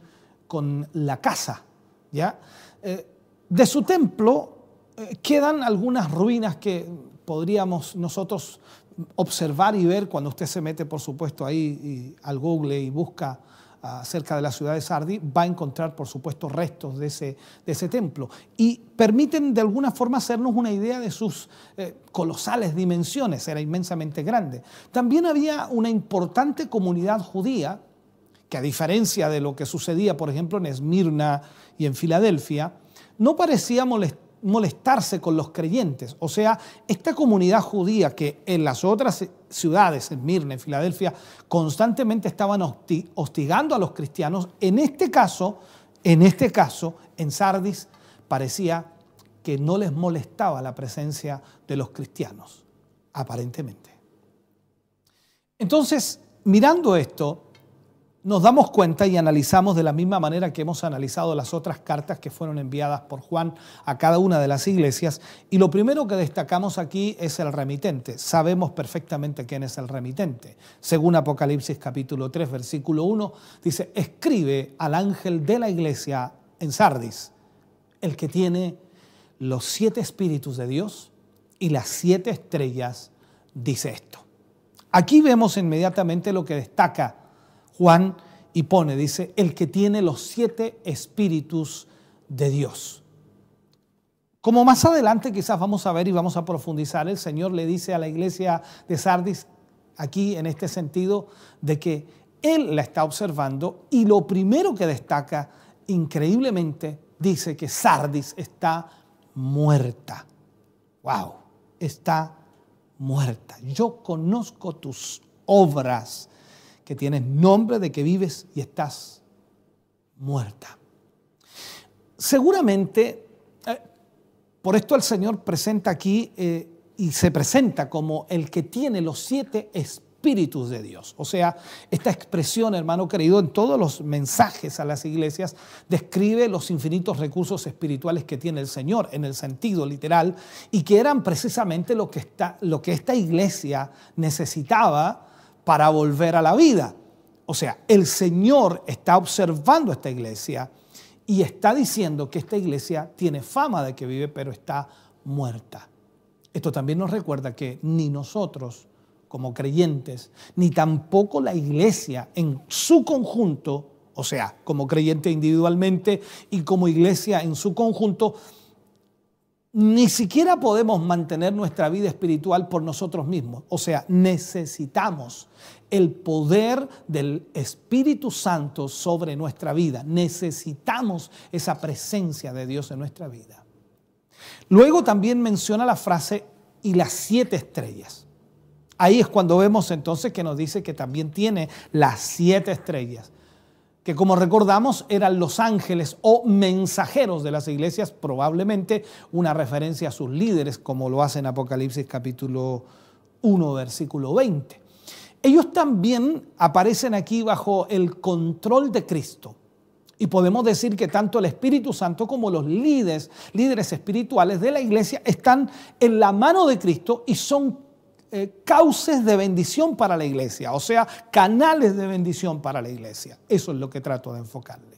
con la casa. ¿ya? Eh, de su templo eh, quedan algunas ruinas que podríamos nosotros observar y ver cuando usted se mete, por supuesto, ahí al Google y busca cerca de la ciudad de Sardi, va a encontrar, por supuesto, restos de ese, de ese templo. Y permiten de alguna forma hacernos una idea de sus eh, colosales dimensiones, era inmensamente grande. También había una importante comunidad judía, que a diferencia de lo que sucedía, por ejemplo, en Esmirna y en Filadelfia, no parecía molestar molestarse con los creyentes. O sea, esta comunidad judía que en las otras ciudades, en Mirna, en Filadelfia, constantemente estaban hostigando a los cristianos, en este caso, en este caso, en Sardis, parecía que no les molestaba la presencia de los cristianos, aparentemente. Entonces, mirando esto, nos damos cuenta y analizamos de la misma manera que hemos analizado las otras cartas que fueron enviadas por Juan a cada una de las iglesias. Y lo primero que destacamos aquí es el remitente. Sabemos perfectamente quién es el remitente. Según Apocalipsis capítulo 3, versículo 1, dice, escribe al ángel de la iglesia en Sardis, el que tiene los siete espíritus de Dios y las siete estrellas, dice esto. Aquí vemos inmediatamente lo que destaca Juan y pone, dice, el que tiene los siete espíritus de Dios. Como más adelante quizás vamos a ver y vamos a profundizar, el Señor le dice a la iglesia de Sardis, aquí en este sentido, de que Él la está observando y lo primero que destaca increíblemente dice que Sardis está muerta. ¡Wow! Está muerta. Yo conozco tus obras, que tienes nombre de que vives y estás muerta. Seguramente, eh, por esto el Señor presenta aquí eh, y se presenta como el que tiene los siete espíritus de Dios. O sea, esta expresión, hermano querido, en todos los mensajes a las iglesias describe los infinitos recursos espirituales que tiene el Señor en el sentido literal y que eran precisamente lo que, lo que esta iglesia necesitaba para volver a la vida. O sea, el Señor está observando esta iglesia y está diciendo que esta iglesia tiene fama de que vive, pero está muerta. Esto también nos recuerda que ni nosotros como creyentes, ni tampoco la iglesia en su conjunto, o sea, como creyente individualmente y como iglesia en su conjunto, ni siquiera podemos mantener nuestra vida espiritual por nosotros mismos. O sea, necesitamos el poder del Espíritu Santo sobre nuestra vida. Necesitamos esa presencia de Dios en nuestra vida. Luego también menciona la frase y las siete estrellas. Ahí es cuando vemos entonces que nos dice que también tiene las siete estrellas que como recordamos eran los ángeles o mensajeros de las iglesias, probablemente una referencia a sus líderes, como lo hace en Apocalipsis capítulo 1, versículo 20. Ellos también aparecen aquí bajo el control de Cristo. Y podemos decir que tanto el Espíritu Santo como los líderes, líderes espirituales de la iglesia están en la mano de Cristo y son eh, cauces de bendición para la iglesia, o sea, canales de bendición para la iglesia. Eso es lo que trato de enfocarle.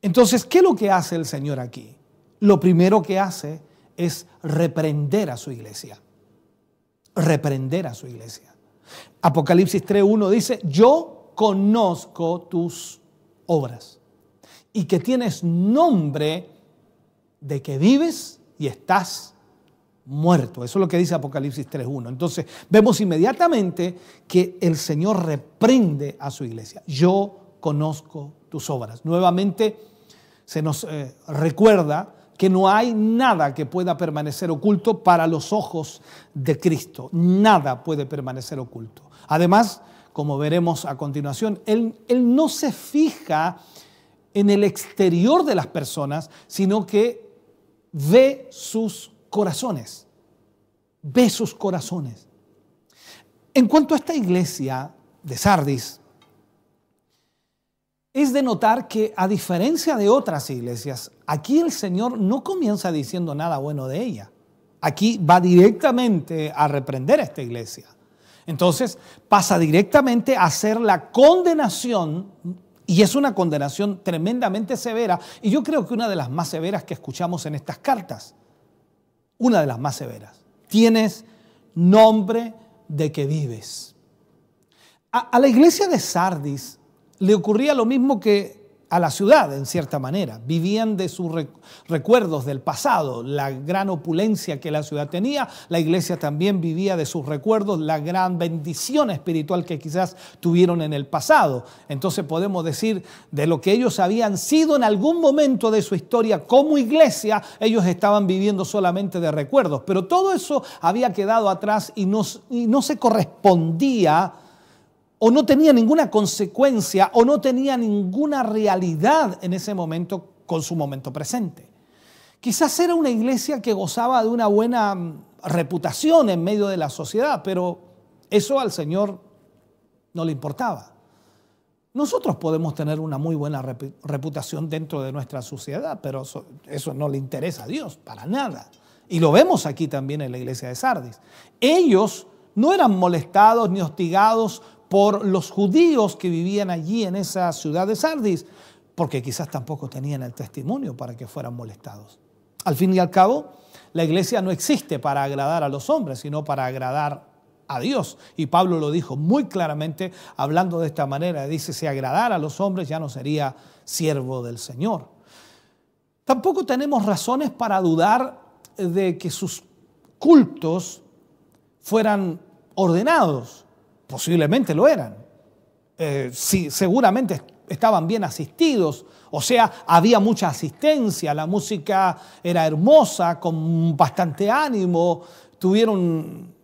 Entonces, ¿qué es lo que hace el Señor aquí? Lo primero que hace es reprender a su iglesia. Reprender a su iglesia. Apocalipsis 3.1 dice, yo conozco tus obras y que tienes nombre de que vives y estás muerto. Eso es lo que dice Apocalipsis 3.1. Entonces vemos inmediatamente que el Señor reprende a su iglesia. Yo conozco tus obras. Nuevamente se nos eh, recuerda que no hay nada que pueda permanecer oculto para los ojos de Cristo. Nada puede permanecer oculto. Además, como veremos a continuación, él, él no se fija en el exterior de las personas, sino que ve sus corazones. Ve sus corazones. En cuanto a esta iglesia de Sardis, es de notar que a diferencia de otras iglesias, aquí el Señor no comienza diciendo nada bueno de ella. Aquí va directamente a reprender a esta iglesia. Entonces pasa directamente a hacer la condenación y es una condenación tremendamente severa y yo creo que una de las más severas que escuchamos en estas cartas una de las más severas. Tienes nombre de que vives. A, la iglesia de Sardis le ocurría lo mismo que a la ciudad, en cierta manera. Vivían de sus recuerdos del pasado, la gran opulencia que la ciudad tenía. La iglesia también vivía de sus recuerdos, la gran bendición espiritual que quizás tuvieron en el pasado. Entonces podemos decir de lo que ellos habían sido en algún momento de su historia como iglesia, ellos estaban viviendo solamente de recuerdos. Pero todo eso había quedado atrás y no, y no se correspondía o no tenía ninguna consecuencia o no tenía ninguna realidad en ese momento con su momento presente. Quizás era una iglesia que gozaba de una buena mm, reputación en medio de la sociedad, pero eso al Señor no le importaba. Nosotros podemos tener una muy buena reputación dentro de nuestra sociedad, pero eso, eso, no le interesa a Dios, para nada. Y lo vemos aquí también en la iglesia de Sardis. Ellos no eran molestados ni hostigados por los judíos que vivían allí en esa ciudad de Sardis, porque quizás tampoco tenían el testimonio para que fueran molestados. Al fin y al cabo, la iglesia no existe para agradar a los hombres, sino para agradar a Dios. Y Pablo lo dijo muy claramente, hablando de esta manera. Dice, si agradara a los hombres ya no sería siervo del Señor. Tampoco tenemos razones para dudar de que sus cultos fueran ordenados. Posiblemente lo eran. Eh, seguramente estaban bien asistidos, o sea, había mucha asistencia, la música era hermosa, con bastante ánimo, tuvieron,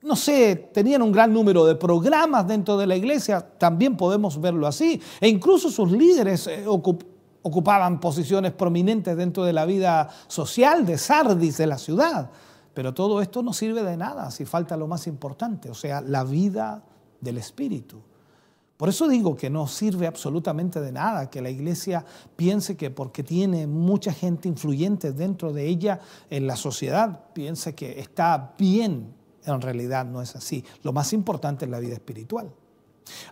no sé, tenían un gran número de programas dentro de la iglesia, también podemos verlo así, e incluso sus líderes eh, ocupaban posiciones prominentes dentro de la vida social de Sardis, de la ciudad. Pero todo esto no sirve de nada si falta lo más importante, o sea, la vida del Espíritu. Por eso digo que no sirve absolutamente de nada que la iglesia piense que porque tiene mucha gente influyente dentro de ella en la sociedad, piense que está bien. En realidad no es así. Lo más importante es la vida espiritual.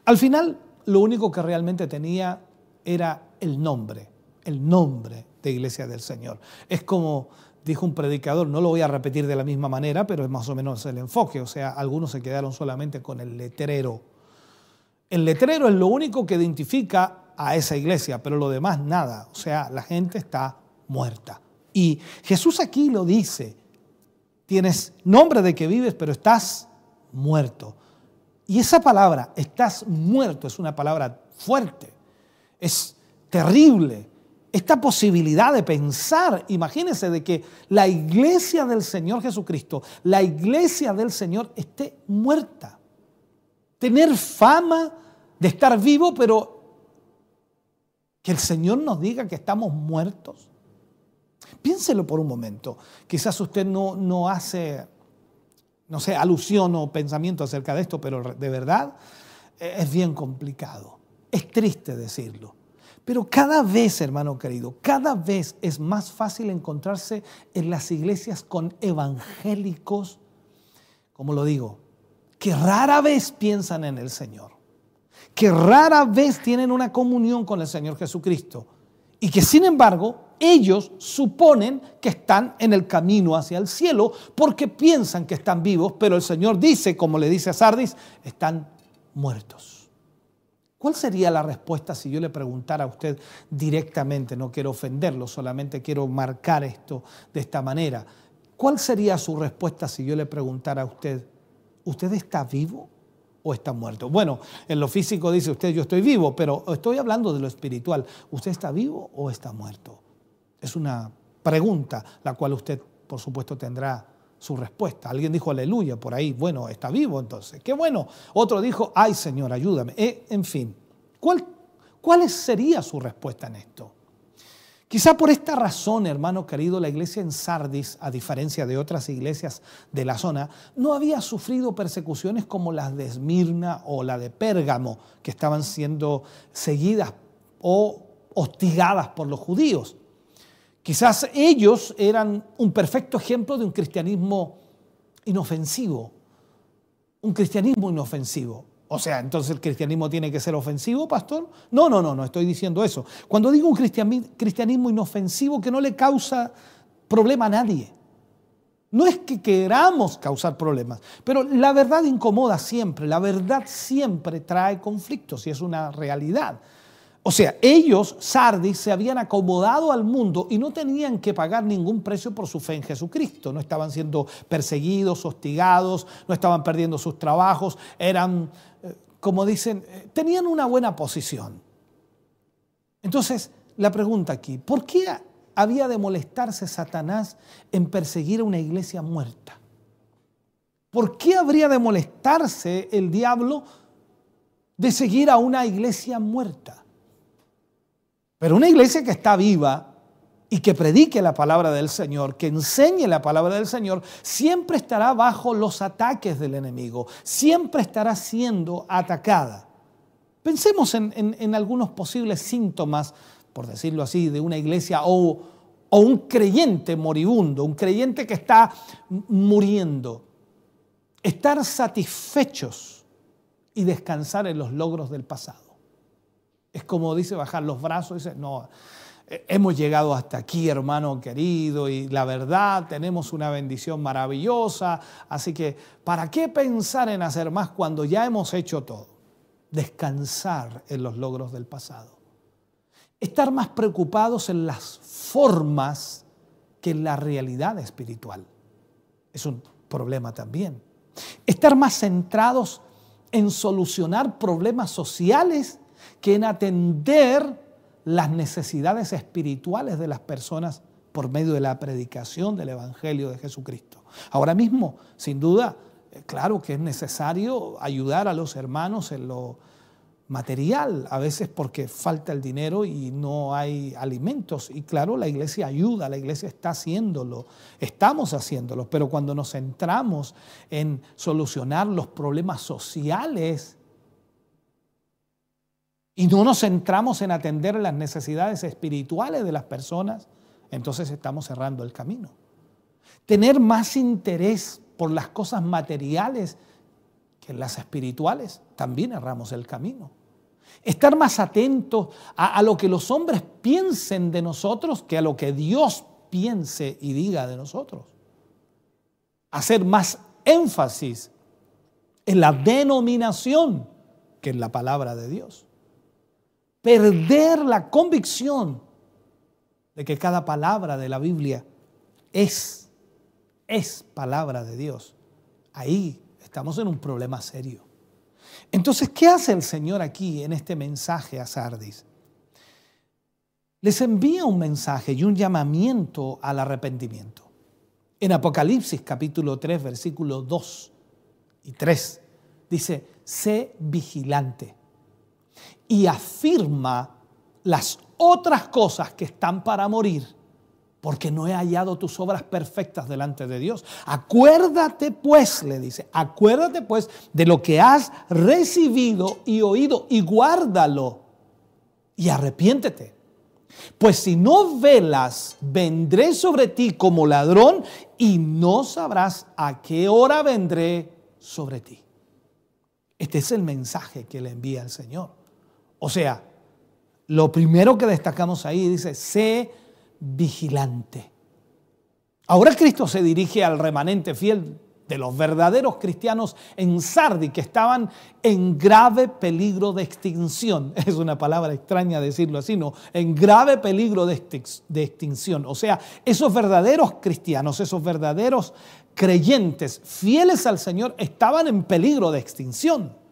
Al final, lo único que realmente tenía era el nombre, el nombre de Iglesia del Señor. Es como dijo un predicador, no lo voy a repetir de la misma manera, pero es más o menos el enfoque. O sea, algunos se quedaron solamente con el letrero el letrero es lo único que identifica a esa iglesia, pero lo demás nada. O sea, la gente está muerta. Y Jesús aquí lo dice, tienes nombre de que vives, pero estás muerto. Y esa palabra, estás muerto, es una palabra fuerte, es terrible. Esta posibilidad de pensar, imagínense de que la iglesia del Señor Jesucristo, la iglesia del Señor esté muerta tener fama de estar vivo, pero que el Señor nos diga que estamos muertos. Piénselo por un momento. Quizás usted no, no hace, no sé, alusión o pensamiento acerca de esto, pero de verdad eh, es bien complicado. Es triste decirlo. Pero cada vez, hermano querido, cada vez es más fácil encontrarse en las iglesias con evangélicos, como lo digo, que rara vez piensan en el Señor, que rara vez tienen una comunión con el Señor Jesucristo y que sin embargo ellos suponen que están en el camino hacia el cielo porque piensan que están vivos, pero el Señor dice, como le dice a Sardis, están muertos. ¿Cuál sería la respuesta si yo le preguntara a usted directamente? No quiero ofenderlo, solamente quiero marcar esto de esta manera. ¿Cuál sería su respuesta si yo le preguntara a usted, ¿usted está vivo o está muerto? Bueno, en lo físico dice usted, yo estoy vivo, pero estoy hablando de lo espiritual. ¿Usted está vivo o está muerto? Es una pregunta la cual usted, por supuesto, tendrá su respuesta. Alguien dijo aleluya por ahí, bueno, está vivo entonces, qué bueno. Otro dijo, ay Señor, ayúdame. Eh, en fin, ¿cuál, ¿cuál sería su respuesta en esto? Quizá por esta razón, hermano querido, la iglesia en Sardis, a diferencia de otras iglesias de la zona, no había sufrido persecuciones como las de Esmirna o la de Pérgamo, que estaban siendo seguidas o hostigadas por los judíos. Quizás ellos eran un perfecto ejemplo de un cristianismo inofensivo, un cristianismo inofensivo. O sea, entonces el cristianismo tiene que ser ofensivo, pastor. No, no, no, no estoy diciendo eso. Cuando digo un cristianismo inofensivo que no le causa problema a nadie. No es que queramos causar problemas, pero la verdad incomoda siempre, la verdad siempre trae conflictos y es una realidad. O sea, ellos, Sardis, se habían acomodado al mundo y no tenían que pagar ningún precio por su fe en Jesucristo. No estaban siendo perseguidos, hostigados, no estaban perdiendo sus trabajos, eran como dicen, eh, tenían una buena posición. Entonces, la pregunta aquí, ¿por qué había de molestarse Satanás en perseguir a una iglesia muerta? ¿Por qué habría de molestarse el diablo de seguir a una iglesia muerta? Pero una iglesia que está viva y que predique la palabra del Señor, que enseñe la palabra del Señor, siempre estará bajo los ataques del enemigo, siempre estará siendo atacada. Pensemos en, algunos posibles síntomas, por decirlo así, de una iglesia o, un creyente moribundo, un creyente que está muriendo. Estar satisfechos y descansar en los logros del pasado. Es como dice bajar los brazos dice, no, eh, hemos llegado hasta aquí, hermano querido, y la verdad tenemos una bendición maravillosa. Así que, ¿para qué pensar en hacer más cuando ya hemos hecho todo? Descansar en los logros del pasado. Estar más preocupados en las formas que en la realidad espiritual. Es un problema también. Estar más centrados en solucionar problemas sociales que en atender las necesidades espirituales de las personas por medio de la predicación del Evangelio de Jesucristo. Ahora mismo, sin duda, eh, claro que es necesario ayudar a los hermanos en lo material, a veces porque falta el dinero y no hay alimentos. Y claro, la iglesia ayuda, la iglesia está haciéndolo, estamos haciéndolo, pero cuando nos centramos en solucionar los problemas sociales, y no nos centramos en atender las necesidades espirituales de las personas, entonces estamos cerrando el camino. Tener más interés por las cosas materiales que las espirituales, también erramos el camino. Estar más atentos a, a, lo que los hombres piensen de nosotros que a lo que Dios piense y diga de nosotros. Hacer más énfasis en la denominación que en la palabra de Dios perder la convicción de que cada palabra de la Biblia es, es palabra de Dios. Ahí estamos en un problema serio. Entonces, ¿qué hace el Señor aquí en este mensaje a Sardis? Les envía un mensaje y un llamamiento al arrepentimiento. En Apocalipsis capítulo 3, versículos 2 y 3, dice, sé vigilante y afirma las otras cosas que están para morir, porque no he hallado tus obras perfectas delante de Dios. Acuérdate pues, le dice, acuérdate pues de lo que has recibido y oído y guárdalo y arrepiéntete. Pues si no velas, vendré sobre ti como ladrón y no sabrás a qué hora vendré sobre ti. Este es el mensaje que le envía el Señor. O sea, lo primero que destacamos ahí dice, sé vigilante. Ahora Cristo se dirige al remanente fiel de los verdaderos cristianos en Sardi, que estaban en grave peligro de extinción. Es una palabra extraña decirlo así, ¿no? En grave peligro de, extinción. O sea, esos verdaderos cristianos, esos verdaderos creyentes fieles al Señor, estaban en peligro de extinción.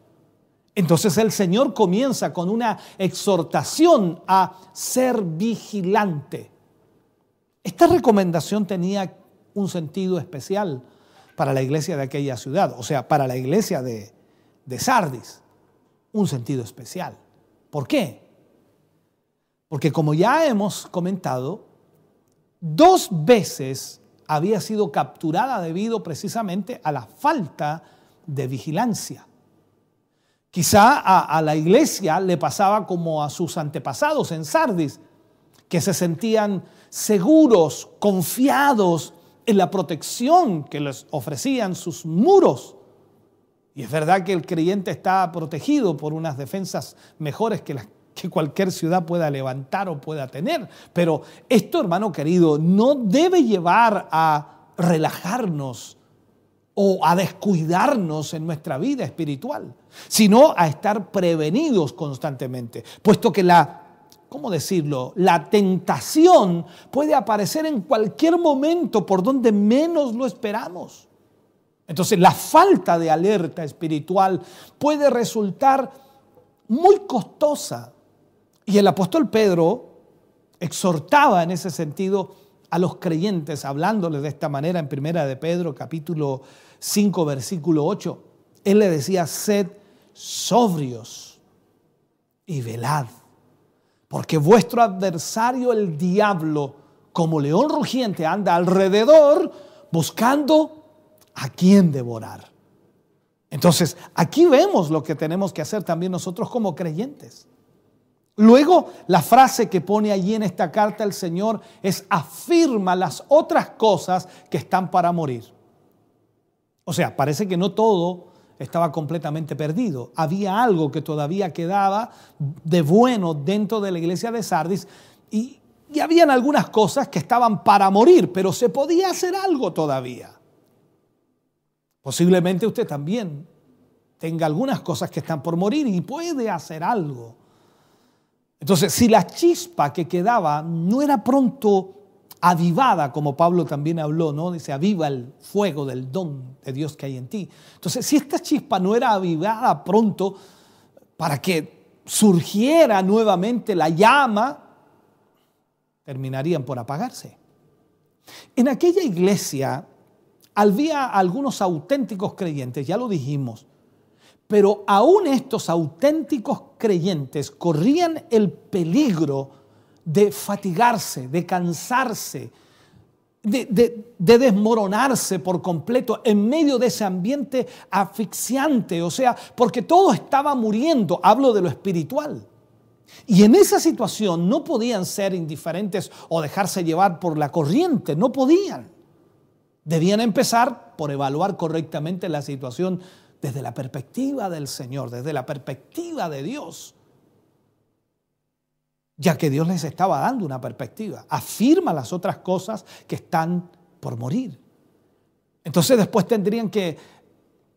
Entonces el Señor comienza con una exhortación a ser vigilante. Esta recomendación tenía un sentido especial para la iglesia de aquella ciudad, o sea, para la iglesia de, de Sardis, un sentido especial. ¿Por qué? Porque como ya hemos comentado, dos veces había sido capturada debido precisamente a la falta de vigilancia. Quizá a, la iglesia le pasaba como a sus antepasados en Sardis, que se sentían seguros, confiados en la protección que les ofrecían sus muros. Y es verdad que el creyente está protegido por unas defensas mejores que las que cualquier ciudad pueda levantar o pueda tener. Pero esto, hermano querido, no debe llevar a relajarnos o a descuidarnos en nuestra vida espiritual, sino a estar prevenidos constantemente, puesto que la, ¿cómo decirlo? La tentación puede aparecer en cualquier momento por donde menos lo esperamos. Entonces la falta de alerta espiritual puede resultar muy costosa. Y el apóstol Pedro exhortaba en ese sentido a los creyentes, hablándoles de esta manera en Primera de Pedro, capítulo 5, versículo 8. Él le decía, sed sobrios y velad, porque vuestro adversario el diablo, como león rugiente, anda alrededor buscando a quién devorar. Entonces, aquí vemos lo que tenemos que hacer también nosotros como creyentes. Luego, la frase que pone allí en esta carta el Señor es afirma las otras cosas que están para morir. O sea, parece que no todo estaba completamente perdido. Había algo que todavía quedaba de bueno dentro de la iglesia de Sardis y Y habían algunas cosas que estaban para morir, pero se podía hacer algo todavía. Posiblemente usted también tenga algunas cosas que están por morir y puede hacer algo. Entonces, si la chispa que quedaba no era pronto avivada, como Pablo también habló, ¿no? Dice, aviva el fuego del don de Dios que hay en ti. Entonces, si esta chispa no era avivada pronto para que surgiera nuevamente la llama, terminarían por apagarse. En aquella iglesia había algunos auténticos creyentes, ya lo dijimos, pero aún estos auténticos creyentes corrían el peligro de fatigarse, de cansarse, de, desmoronarse por completo en medio de ese ambiente asfixiante, o sea, porque todo estaba muriendo, hablo de lo espiritual. Y en esa situación no podían ser indiferentes o dejarse llevar por la corriente, no podían. Debían empezar por evaluar correctamente la situación desde la perspectiva del Señor, desde la perspectiva de Dios ya que Dios les estaba dando una perspectiva. Afirma las otras cosas que están por morir. Entonces después tendrían que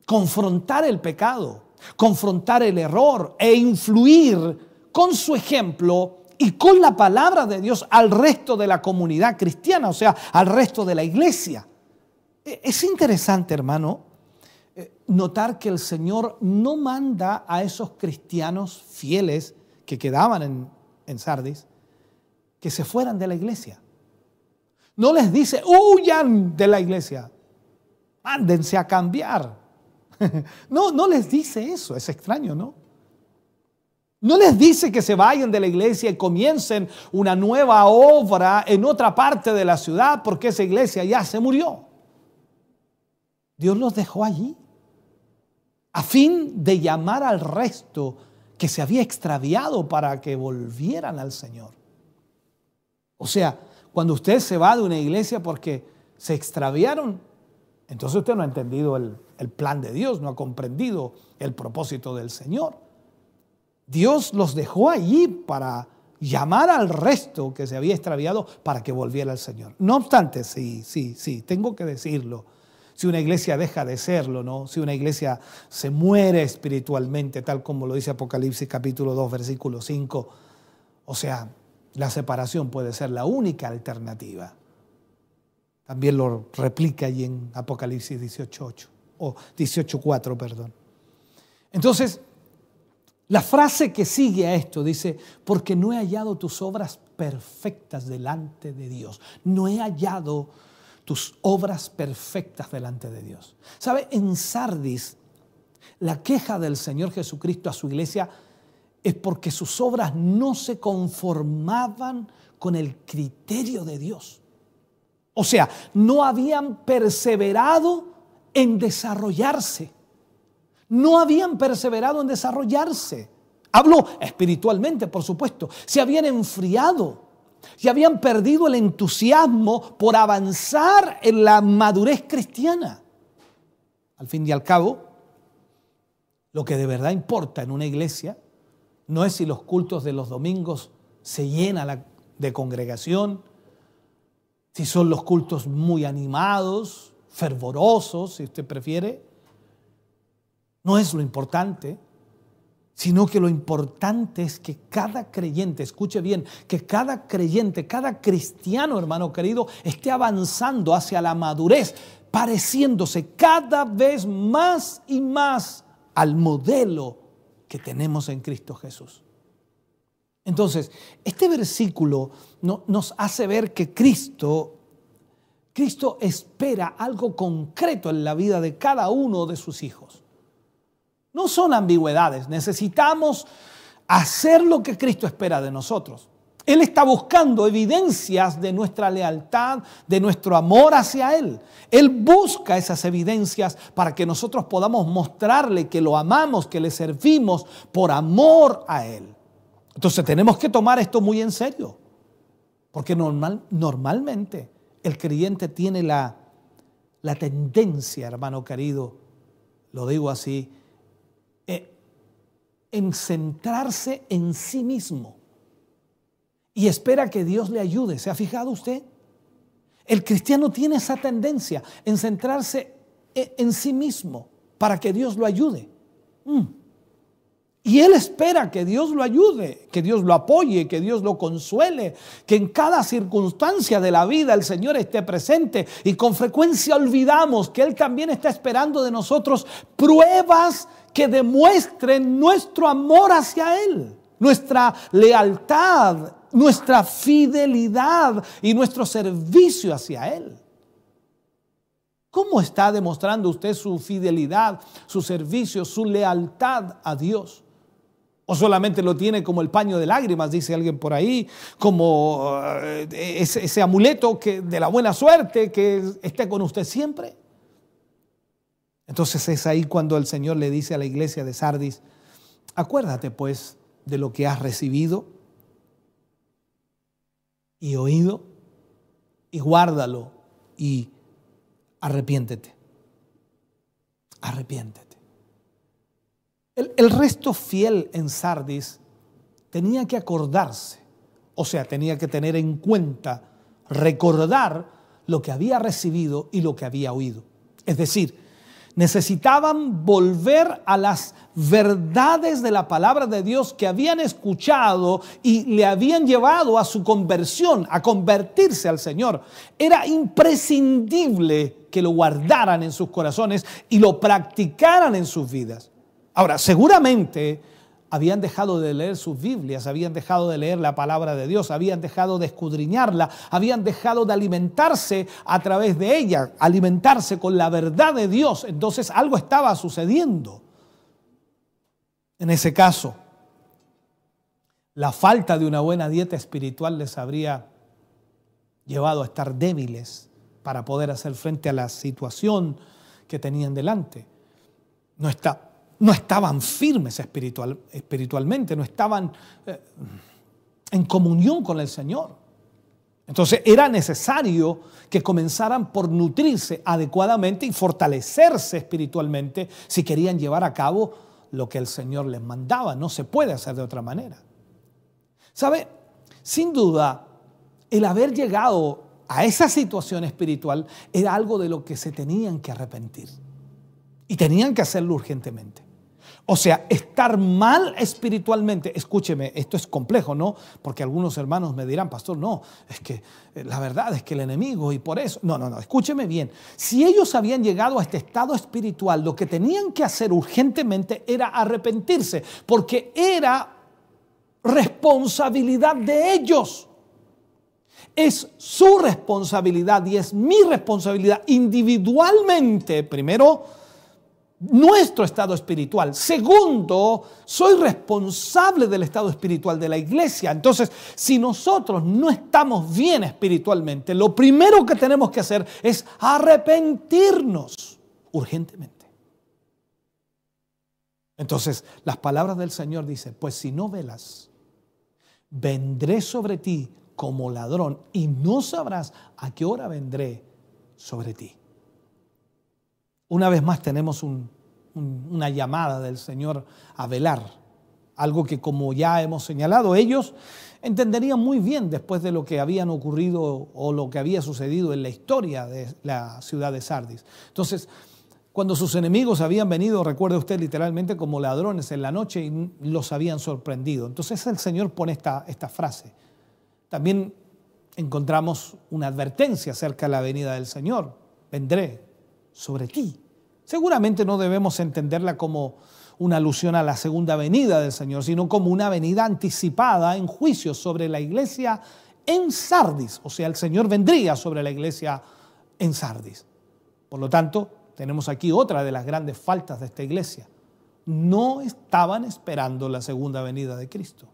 confrontar el pecado, confrontar el error e influir con su ejemplo y con la palabra de Dios al resto de la comunidad cristiana, o sea, al resto de la iglesia. E, es interesante, hermano, eh, notar que el Señor no manda a esos cristianos fieles que quedaban en en Sardis que se fueran de la iglesia. No les dice, huyan de la iglesia, mándense a cambiar. No, no les dice eso, es extraño, ¿no? No les dice que se vayan de la iglesia y comiencen una nueva obra en otra parte de la ciudad porque esa iglesia ya se murió. Dios los dejó allí a fin de llamar al resto que se había extraviado para que volvieran al Señor. O sea, cuando usted se va de una iglesia porque se extraviaron, entonces usted no ha entendido el, plan de Dios, no ha comprendido el propósito del Señor. Dios los dejó allí para llamar al resto que se había extraviado para que volviera al Señor. No obstante, sí, sí, sí, tengo que decirlo si una iglesia deja de serlo, ¿no? Si una iglesia se muere espiritualmente, tal como lo dice Apocalipsis capítulo 2, versículo 5. O sea, la separación puede ser la única alternativa. También lo replica allí en Apocalipsis 18.8, o 18.4, perdón. Entonces, la frase que sigue a esto dice, porque no he hallado tus obras perfectas delante de Dios. No he hallado tus obras perfectas delante de Dios. ¿Sabe? En Sardis, la queja del Señor Jesucristo a su iglesia es porque sus obras no se conformaban con el criterio de Dios. O sea, no habían perseverado en desarrollarse. No habían perseverado en desarrollarse. Hablo espiritualmente, por supuesto. Se habían enfriado y habían perdido el entusiasmo por avanzar en la madurez cristiana. Al fin y al cabo, lo que de verdad importa en una iglesia no es si los cultos de los domingos se llenan de congregación, si son los cultos muy animados, fervorosos, si usted prefiere. No es lo importante sino que lo importante es que cada creyente, escuche bien, que cada creyente, cada cristiano, hermano querido, esté avanzando hacia la madurez, pareciéndose cada vez más y más al modelo que tenemos en Cristo Jesús. Entonces, este versículo nos hace ver que Cristo, Cristo espera algo concreto en la vida de cada uno de sus hijos. No son ambigüedades, necesitamos hacer lo que Cristo espera de nosotros. Él está buscando evidencias de nuestra lealtad, de nuestro amor hacia Él. Él busca esas evidencias para que nosotros podamos mostrarle que lo amamos, que le servimos por amor a Él. Entonces tenemos que tomar esto muy en serio, porque normal, normalmente el creyente tiene la tendencia, hermano querido, lo digo así, en centrarse en sí mismo y espera que Dios le ayude. ¿Se ha fijado usted? El cristiano tiene esa tendencia en centrarse e, en sí mismo para que Dios lo ayude. Mm. Y él espera que Dios lo ayude, que Dios lo apoye, que Dios lo consuele, que en cada circunstancia de la vida el Señor esté presente. Y con frecuencia olvidamos que Él también está esperando de nosotros pruebas que demuestren nuestro amor hacia Él, nuestra lealtad, nuestra fidelidad y nuestro servicio hacia Él. ¿Cómo está demostrando usted su fidelidad, su servicio, su lealtad a Dios? ¿O solamente lo tiene como el paño de lágrimas, dice alguien por ahí, como eh, ese, amuleto que, de la buena suerte que esté con usted siempre? Entonces es ahí cuando el Señor le dice a la iglesia de Sardis, acuérdate pues de lo que has recibido y oído y guárdalo y arrepiéntete. Arrepiéntete. El, resto fiel en Sardis tenía que acordarse, o sea, tenía que tener en cuenta, recordar lo que había recibido y lo que había oído. Es decir, necesitaban volver a las verdades de la palabra de Dios que habían escuchado y le habían llevado a su conversión, a convertirse al Señor. Era imprescindible que lo guardaran en sus corazones y lo practicaran en sus vidas. Ahora, seguramente habían dejado de leer sus Biblias, habían dejado de leer la palabra de Dios, habían dejado de escudriñarla, habían dejado de alimentarse a través de ella, alimentarse con la verdad de Dios. Entonces algo estaba sucediendo. En ese caso, la falta de una buena dieta espiritual les habría llevado a estar débiles para poder hacer frente a la situación que tenían delante. No está no estaban firmes espiritual, espiritualmente, no estaban eh, en comunión con el Señor. Entonces era necesario que comenzaran por nutrirse adecuadamente y fortalecerse espiritualmente si querían llevar a cabo lo que el Señor les mandaba. No se puede hacer de otra manera. ¿Sabe? Sin duda, el haber llegado a esa situación espiritual era algo de lo que se tenían que arrepentir. Y tenían que hacerlo urgentemente. O sea, estar mal espiritualmente, escúcheme, esto es complejo, ¿no? Porque algunos hermanos me dirán, pastor, no, es que eh, la verdad es que el enemigo y por eso, no, no, no, escúcheme bien. Si ellos habían llegado a este estado espiritual, lo que tenían que hacer urgentemente era arrepentirse, porque era responsabilidad de ellos. Es su responsabilidad y es mi responsabilidad individualmente, primero, nuestro estado espiritual. Segundo, soy responsable del estado espiritual de la iglesia. Entonces, si nosotros no estamos bien espiritualmente, lo primero que tenemos que hacer es arrepentirnos urgentemente. Entonces, las palabras del Señor dicen, pues si no velas, vendré sobre ti como ladrón y no sabrás a qué hora vendré sobre ti. Una vez más tenemos una llamada del Señor a velar, algo que como ya hemos señalado, ellos entenderían muy bien después de lo que habían ocurrido o lo que había sucedido en la historia de la ciudad de Sardis. Entonces, cuando sus enemigos habían venido, recuerde usted literalmente como ladrones en la noche y los habían sorprendido. Entonces el Señor pone esta, esta frase. También encontramos una advertencia acerca de la venida del Señor. Vendré sobre ti. Seguramente no debemos entenderla como una alusión a la segunda venida del Señor, sino como una venida anticipada en juicio sobre la iglesia en Sardis. O sea, el Señor vendría sobre la iglesia en Sardis. Por lo tanto, tenemos aquí otra de las grandes faltas de esta iglesia. No estaban esperando la segunda venida de Cristo.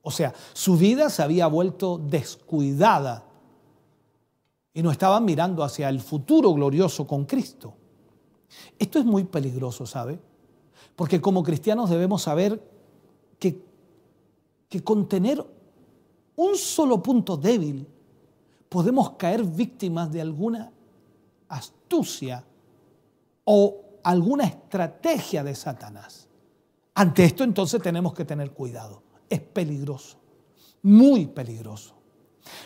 O sea, su vida se había vuelto descuidada y no estaban mirando hacia el futuro glorioso con Cristo. Esto es muy peligroso, ¿sabe? Porque como cristianos debemos saber que, que con tener un solo punto débil podemos caer víctimas de alguna astucia o alguna estrategia de Satanás. Ante esto entonces tenemos que tener cuidado. Es peligroso. muy peligroso.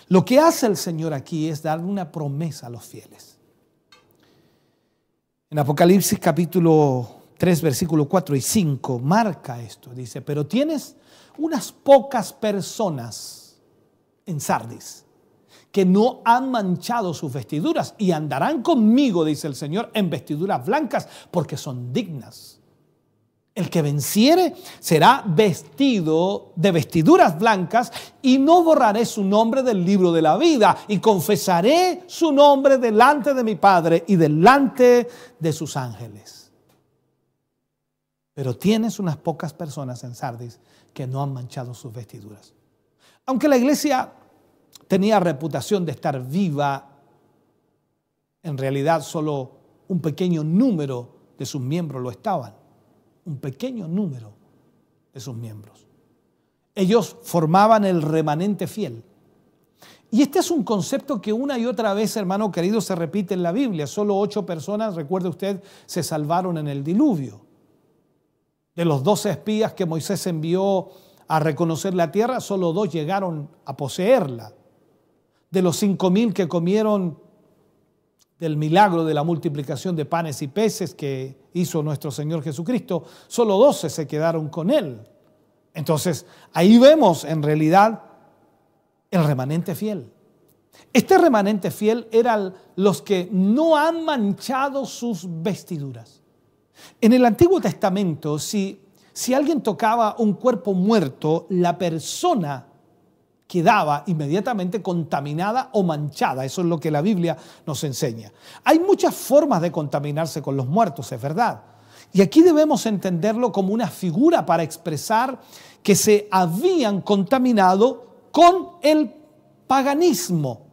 Lo que hace el Señor aquí es dar una promesa a los fieles. En Apocalipsis capítulo 3, versículo 4 y 5 marca esto. Dice, pero tienes unas pocas personas en Sardis que no han manchado sus vestiduras y andarán conmigo, dice el Señor, en vestiduras blancas porque son dignas. El que venciere será vestido de vestiduras blancas y no borraré su nombre del libro de la vida y confesaré su nombre delante de mi Padre y delante de sus ángeles. Pero tienes unas pocas personas en Sardis que no han manchado sus vestiduras. Aunque la iglesia tenía reputación de estar viva, en realidad solo un pequeño número de sus miembros lo estaban un pequeño número de sus miembros. Ellos formaban el remanente fiel. Y este es un concepto que una y otra vez, hermano querido, se repite en la Biblia. Solo ocho personas, recuerde usted, se salvaron en el diluvio. De los doce espías que Moisés envió a reconocer la tierra, solo dos llegaron a poseerla. De los cinco mil que comieron del milagro de la multiplicación de panes y peces que hizo nuestro Señor Jesucristo, solo doce se quedaron con Él. Entonces, ahí vemos en realidad el remanente fiel. Este remanente fiel eran los que no han manchado sus vestiduras. En el Antiguo Testamento, si, si alguien tocaba un cuerpo muerto, la persona quedaba inmediatamente contaminada o manchada. Eso es lo que la Biblia nos enseña. Hay muchas formas de contaminarse con los muertos, es verdad. Y aquí debemos entenderlo como una figura para expresar que se habían contaminado con el paganismo,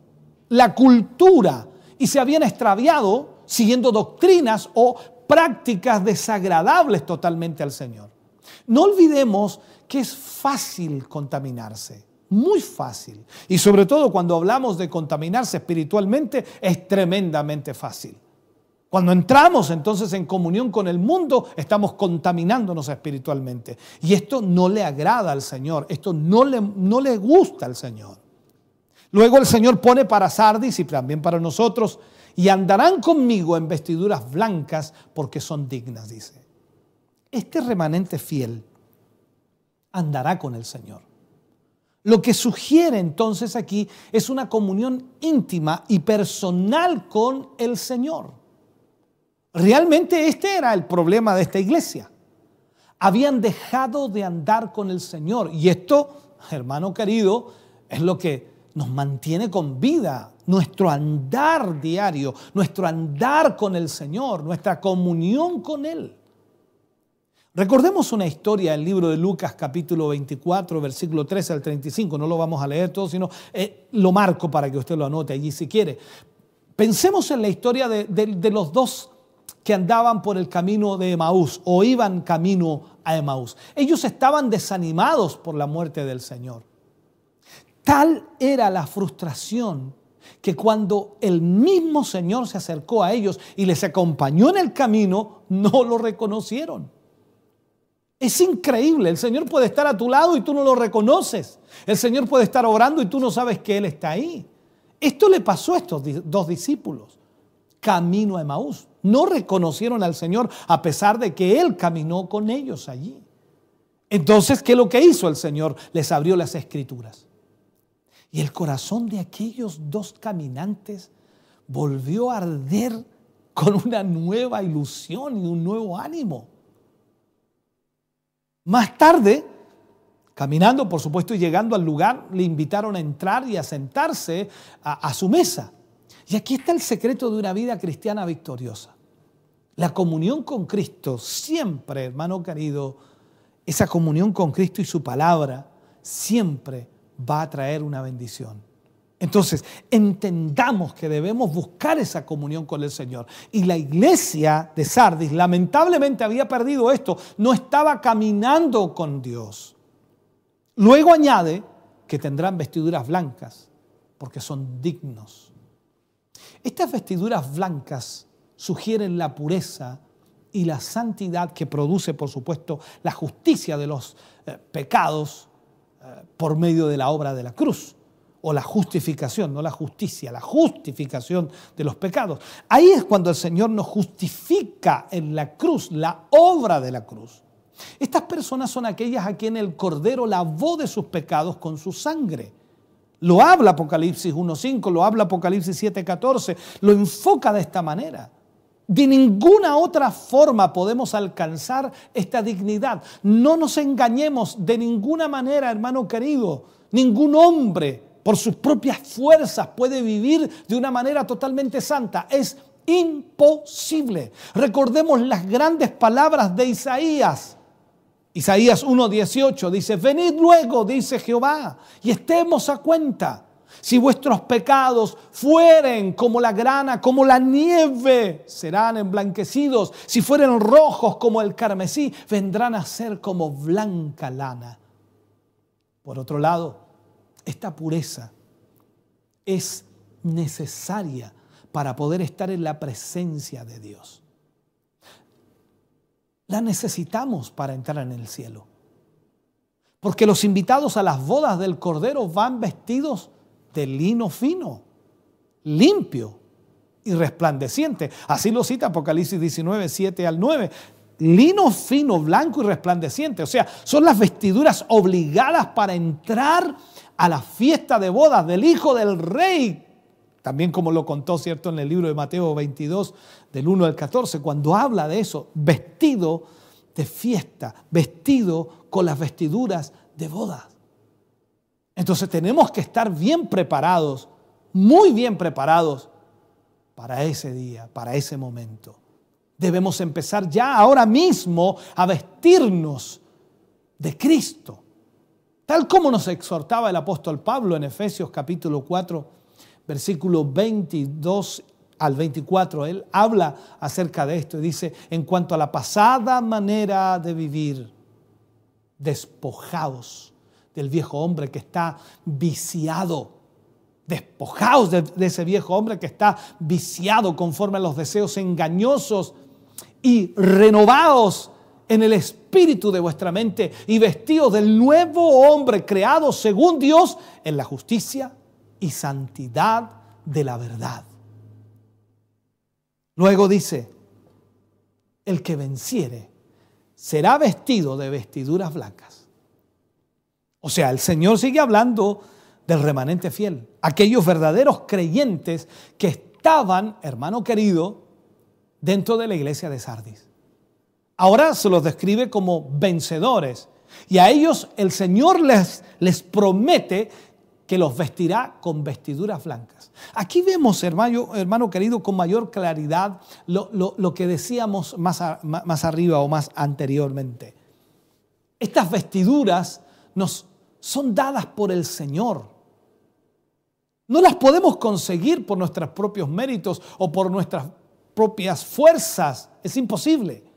la cultura, y se habían extraviado siguiendo doctrinas o prácticas desagradables totalmente al Señor. No olvidemos que es fácil contaminarse muy fácil. Y sobre todo cuando hablamos de contaminarse espiritualmente, es tremendamente fácil. Cuando entramos entonces en comunión con el mundo, estamos contaminándonos espiritualmente. Y esto no le agrada al Señor, esto no le, no le gusta al Señor. Luego el Señor pone para Sardis y también para nosotros, y andarán conmigo en vestiduras blancas porque son dignas, dice. Este remanente fiel andará con el Señor. Lo que sugiere entonces aquí es una comunión íntima y personal con el Señor. Realmente este era el problema de esta iglesia. Habían dejado de andar con el Señor. Y esto, hermano querido, es lo que nos mantiene con vida. Nuestro andar diario, nuestro andar con el Señor, nuestra comunión con Él. Recordemos una historia del libro de Lucas capítulo 24, versículo 13 al 35. No lo vamos a leer todo, sino eh, lo marco para que usted lo anote allí si quiere. Pensemos en la historia de, de los dos que andaban por el camino de Emaús o iban camino a Emaús. Ellos estaban desanimados por la muerte del Señor. Tal era la frustración que cuando el mismo Señor se acercó a ellos y les acompañó en el camino, no lo reconocieron. Es increíble. El Señor puede estar a tu lado y tú no lo reconoces. El Señor puede estar orando y tú no sabes que Él está ahí. Esto le pasó a estos dos discípulos. Camino a Emaús. No reconocieron al Señor a pesar de que Él caminó con ellos allí. Entonces, ¿qué es lo que hizo el Señor? Les abrió las escrituras. Y el corazón de aquellos dos caminantes volvió a arder con una nueva ilusión y un nuevo ánimo. Más tarde, caminando, por supuesto, y llegando al lugar, le invitaron a entrar y a sentarse a, su mesa. Y aquí está el secreto de una vida cristiana victoriosa. La comunión con Cristo, siempre, hermano querido, esa comunión con Cristo y su palabra, siempre va a traer una bendición. Entonces, entendamos que debemos buscar esa comunión con el Señor. Y la iglesia de Sardis lamentablemente había perdido esto, no estaba caminando con Dios. Luego añade que tendrán vestiduras blancas porque son dignos. Estas vestiduras blancas sugieren la pureza y la santidad que produce, por supuesto, la justicia de los eh, pecados por medio de la obra de la cruz o la justificación, no la justicia, la justificación de los pecados. Ahí es cuando el Señor nos justifica en la cruz, la obra de la cruz. Estas personas son aquellas a quien el Cordero lavó de sus pecados con su sangre. Lo habla Apocalipsis 1.5, lo habla Apocalipsis 7.14, lo enfoca de esta manera. De ninguna otra forma podemos alcanzar esta dignidad. No nos engañemos de ninguna manera, hermano querido. Ningún hombre por sus propias fuerzas puede vivir de una manera totalmente santa. Es imposible. Recordemos las grandes palabras de Isaías. Isaías 1.18 dice, venid luego, dice Jehová, y estemos a cuenta. Si vuestros pecados fueren como la grana, como la nieve, serán emblanquecidos. Si fueren rojos como el carmesí, vendrán a ser como blanca lana. Por otro lado, esta pureza es necesaria para poder estar en la presencia de Dios. La necesitamos para entrar en el cielo. Porque los invitados a las bodas del Cordero van vestidos de lino fino, limpio y resplandeciente. Así lo cita Apocalipsis 19, 7 al 9. Lino fino, blanco y resplandeciente. O sea, son las vestiduras obligadas para entrar a la fiesta de bodas del Hijo del Rey. También como lo contó, ¿cierto?, en el libro de Mateo 22, del 1 al 14, cuando habla de eso, vestido de fiesta, vestido con las vestiduras de bodas. Entonces tenemos que estar bien preparados, muy bien preparados para ese día, para ese momento. Debemos empezar ya ahora mismo a vestirnos de Cristo, tal como nos exhortaba el apóstol Pablo en Efesios capítulo 4, versículo 22 al 24. Él habla acerca de esto y dice, en cuanto a la pasada manera de vivir, despojaos del viejo hombre que está viciado. Despojaos de, ese viejo hombre que está viciado conforme a los deseos engañosos y renovaos en el espíritu de vuestra mente y vestidos del nuevo hombre creado según Dios en la justicia y santidad de la verdad. Luego dice, el que venciere será vestido de vestiduras blancas. O sea, el Señor sigue hablando del remanente fiel, aquellos verdaderos creyentes que estaban, hermano querido, dentro de la iglesia de Sardis. Ahora se los describe como vencedores y a ellos el Señor les, les promete que los vestirá con vestiduras blancas. Aquí vemos, hermano, hermano querido, con mayor claridad lo, que decíamos más, más arriba o más anteriormente. Estas vestiduras nos son dadas por el Señor. No las podemos conseguir por nuestros propios méritos o por nuestras propias fuerzas. Es imposible.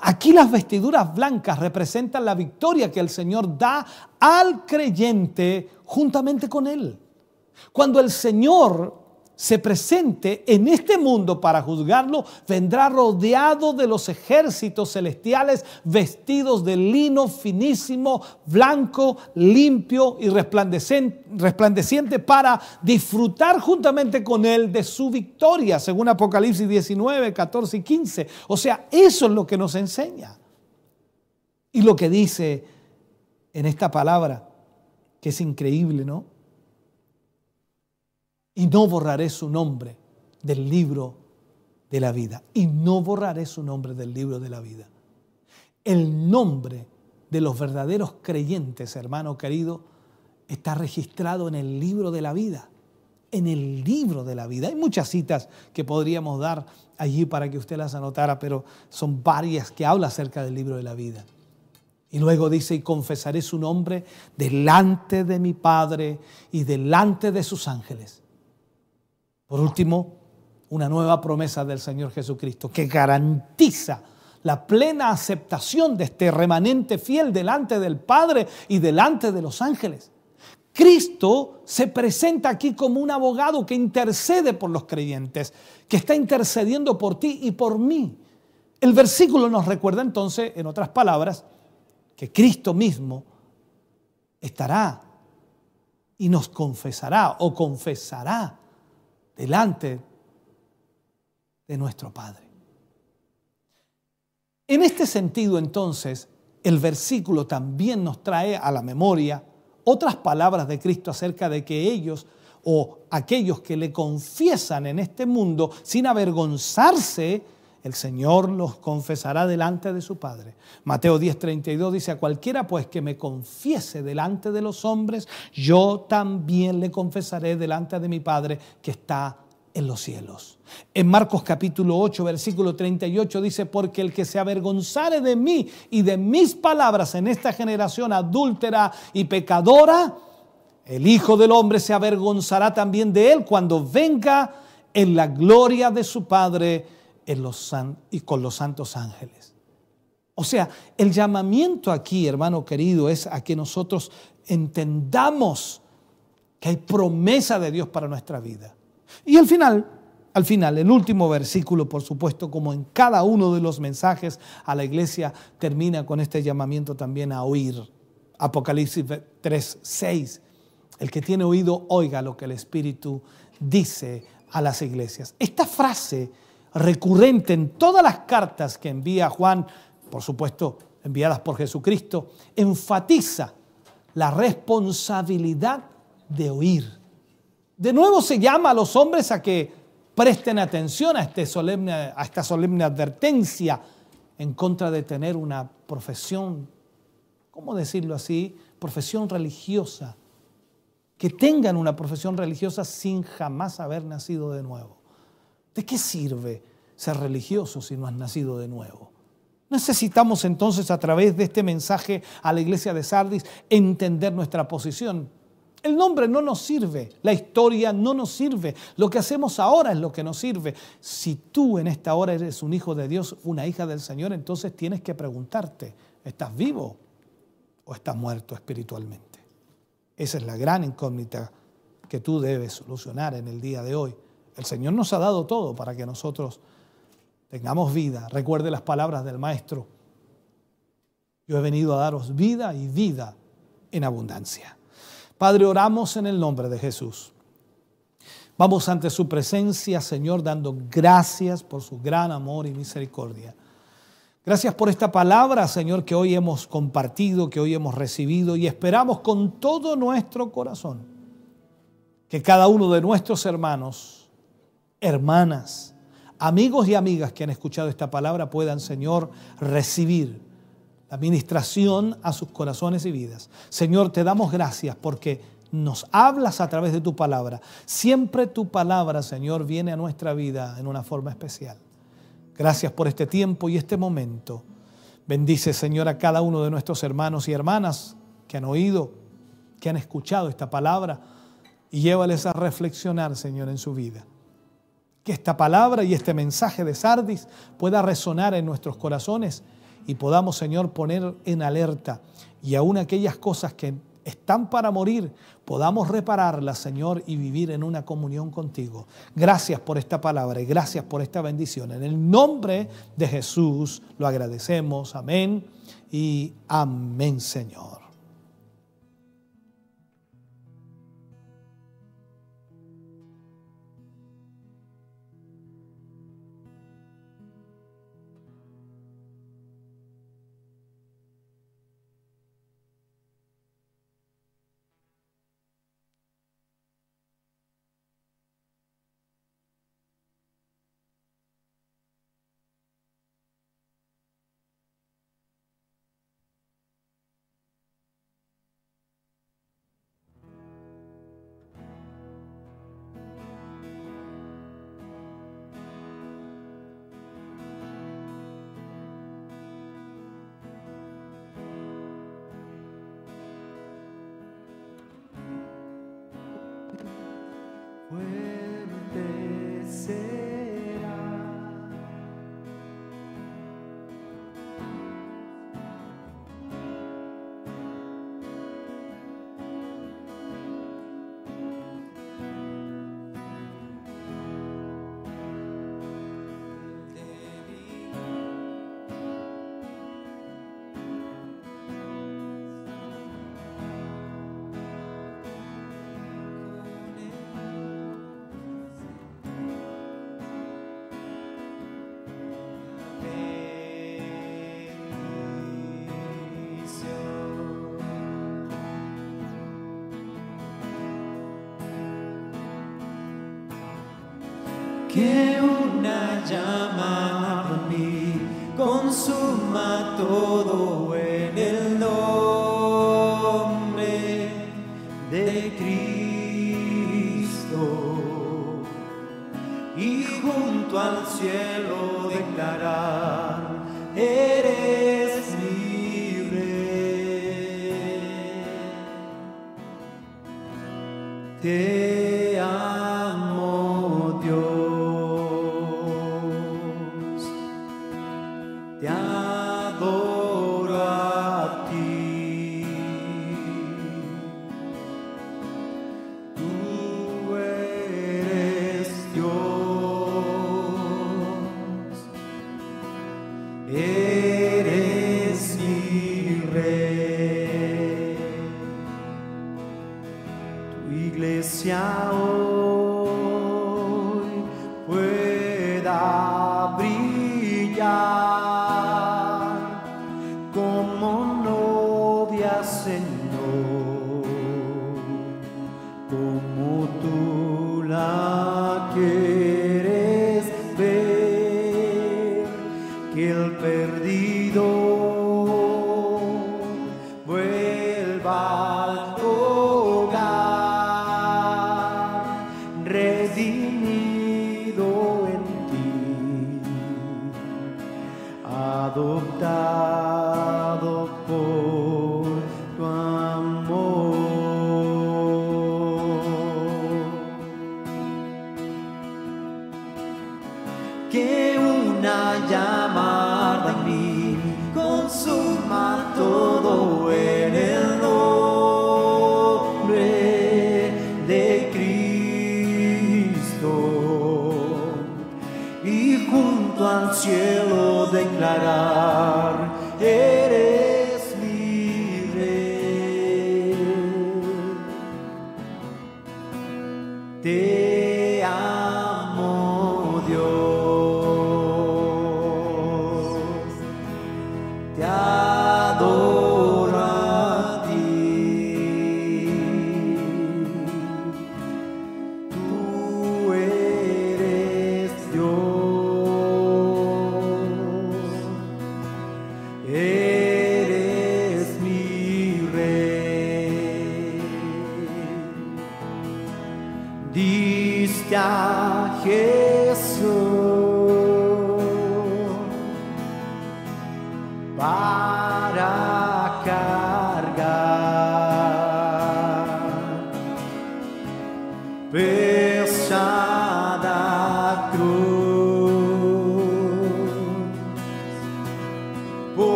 Aquí las vestiduras blancas representan la victoria que el Señor da al creyente juntamente con Él. Cuando el Señor se presente en este mundo para juzgarlo, vendrá rodeado de los ejércitos celestiales vestidos de lino finísimo, blanco, limpio y resplandeciente para disfrutar juntamente con él de su victoria, según Apocalipsis 19, 14 y 15. O sea, eso es lo que nos enseña. Y lo que dice en esta palabra, que es increíble, ¿no? Y no borraré su nombre del libro de la vida. Y no borraré su nombre del libro de la vida. El nombre de los verdaderos creyentes, hermano querido, está registrado en el libro de la vida. En el libro de la vida. Hay muchas citas que podríamos dar allí para que usted las anotara, pero son varias que habla acerca del libro de la vida. Y luego dice, y confesaré su nombre delante de mi Padre y delante de sus ángeles. Por último, una nueva promesa del Señor Jesucristo que garantiza la plena aceptación de este remanente fiel delante del Padre y delante de los ángeles. Cristo se presenta aquí como un abogado que intercede por los creyentes, que está intercediendo por ti y por mí. El versículo nos recuerda entonces, en otras palabras, que Cristo mismo estará y nos confesará o confesará delante de nuestro Padre. En este sentido, entonces, el versículo también nos trae a la memoria otras palabras de Cristo acerca de que ellos o aquellos que le confiesan en este mundo sin avergonzarse, el Señor los confesará delante de su Padre. Mateo 10:32 dice, a cualquiera pues que me confiese delante de los hombres, yo también le confesaré delante de mi Padre que está en los cielos. En Marcos capítulo 8, versículo 38 dice, porque el que se avergonzare de mí y de mis palabras en esta generación adúltera y pecadora, el Hijo del Hombre se avergonzará también de él cuando venga en la gloria de su Padre y con los santos ángeles. O sea, el llamamiento aquí, hermano querido, es a que nosotros entendamos que hay promesa de Dios para nuestra vida. Y al final, al final, el último versículo, por supuesto, como en cada uno de los mensajes a la iglesia, termina con este llamamiento también a oír. Apocalipsis 3, 6. El que tiene oído, oiga lo que el Espíritu dice a las iglesias. Esta frase recurrente en todas las cartas que envía Juan, por supuesto enviadas por Jesucristo, enfatiza la responsabilidad de oír de nuevo se llama a los hombres a que presten atención a, este esta solemne advertencia en contra de tener una profesión, ¿cómo decirlo así? Profesión religiosa. Que tengan una profesión religiosa sin jamás haber nacido de nuevo. ¿De qué sirve ser religioso si no has nacido de nuevo? Necesitamos entonces a través de este mensaje a la iglesia de Sardis entender nuestra posición. El nombre no nos sirve, la historia no nos sirve, lo que hacemos ahora es lo que nos sirve. Si tú en esta hora eres un hijo de Dios, una hija del Señor, entonces tienes que preguntarte, ¿estás vivo o estás muerto espiritualmente? Esa es la gran incógnita que tú debes solucionar en el día de hoy. El Señor nos ha dado todo para que nosotros tengamos vida. Recuerde las palabras del Maestro. Yo he venido a daros vida y vida en abundancia. Padre, oramos en el nombre de Jesús. Vamos ante su presencia, Señor, dando gracias por su gran amor y misericordia. Gracias por esta palabra, Señor, que hoy hemos compartido, que hoy hemos recibido y esperamos con todo nuestro corazón que cada uno de nuestros hermanos, hermanas, amigos y amigas que han escuchado esta palabra puedan, Señor, recibir la administración a sus corazones y vidas. Señor, te damos gracias porque nos hablas a través de tu palabra. Siempre tu palabra, Señor, viene a nuestra vida en una forma especial. Gracias por este tiempo y este momento. Bendice, Señor, a cada uno de nuestros hermanos y hermanas que han oído, que han escuchado esta palabra y llévales a reflexionar, Señor, en su vida. Que esta palabra y este mensaje de Sardis pueda resonar en nuestros corazones y podamos, Señor, poner en alerta y aún aquellas cosas que están para morir, podamos repararlas, Señor, y vivir en una comunión contigo. Gracias por esta palabra y gracias por esta bendición. En el nombre de Jesús lo agradecemos. Amén y amén, Señor. amarme, consuma todo en el nombre de Cristo. Y junto al cielo declarar, eres libre. Te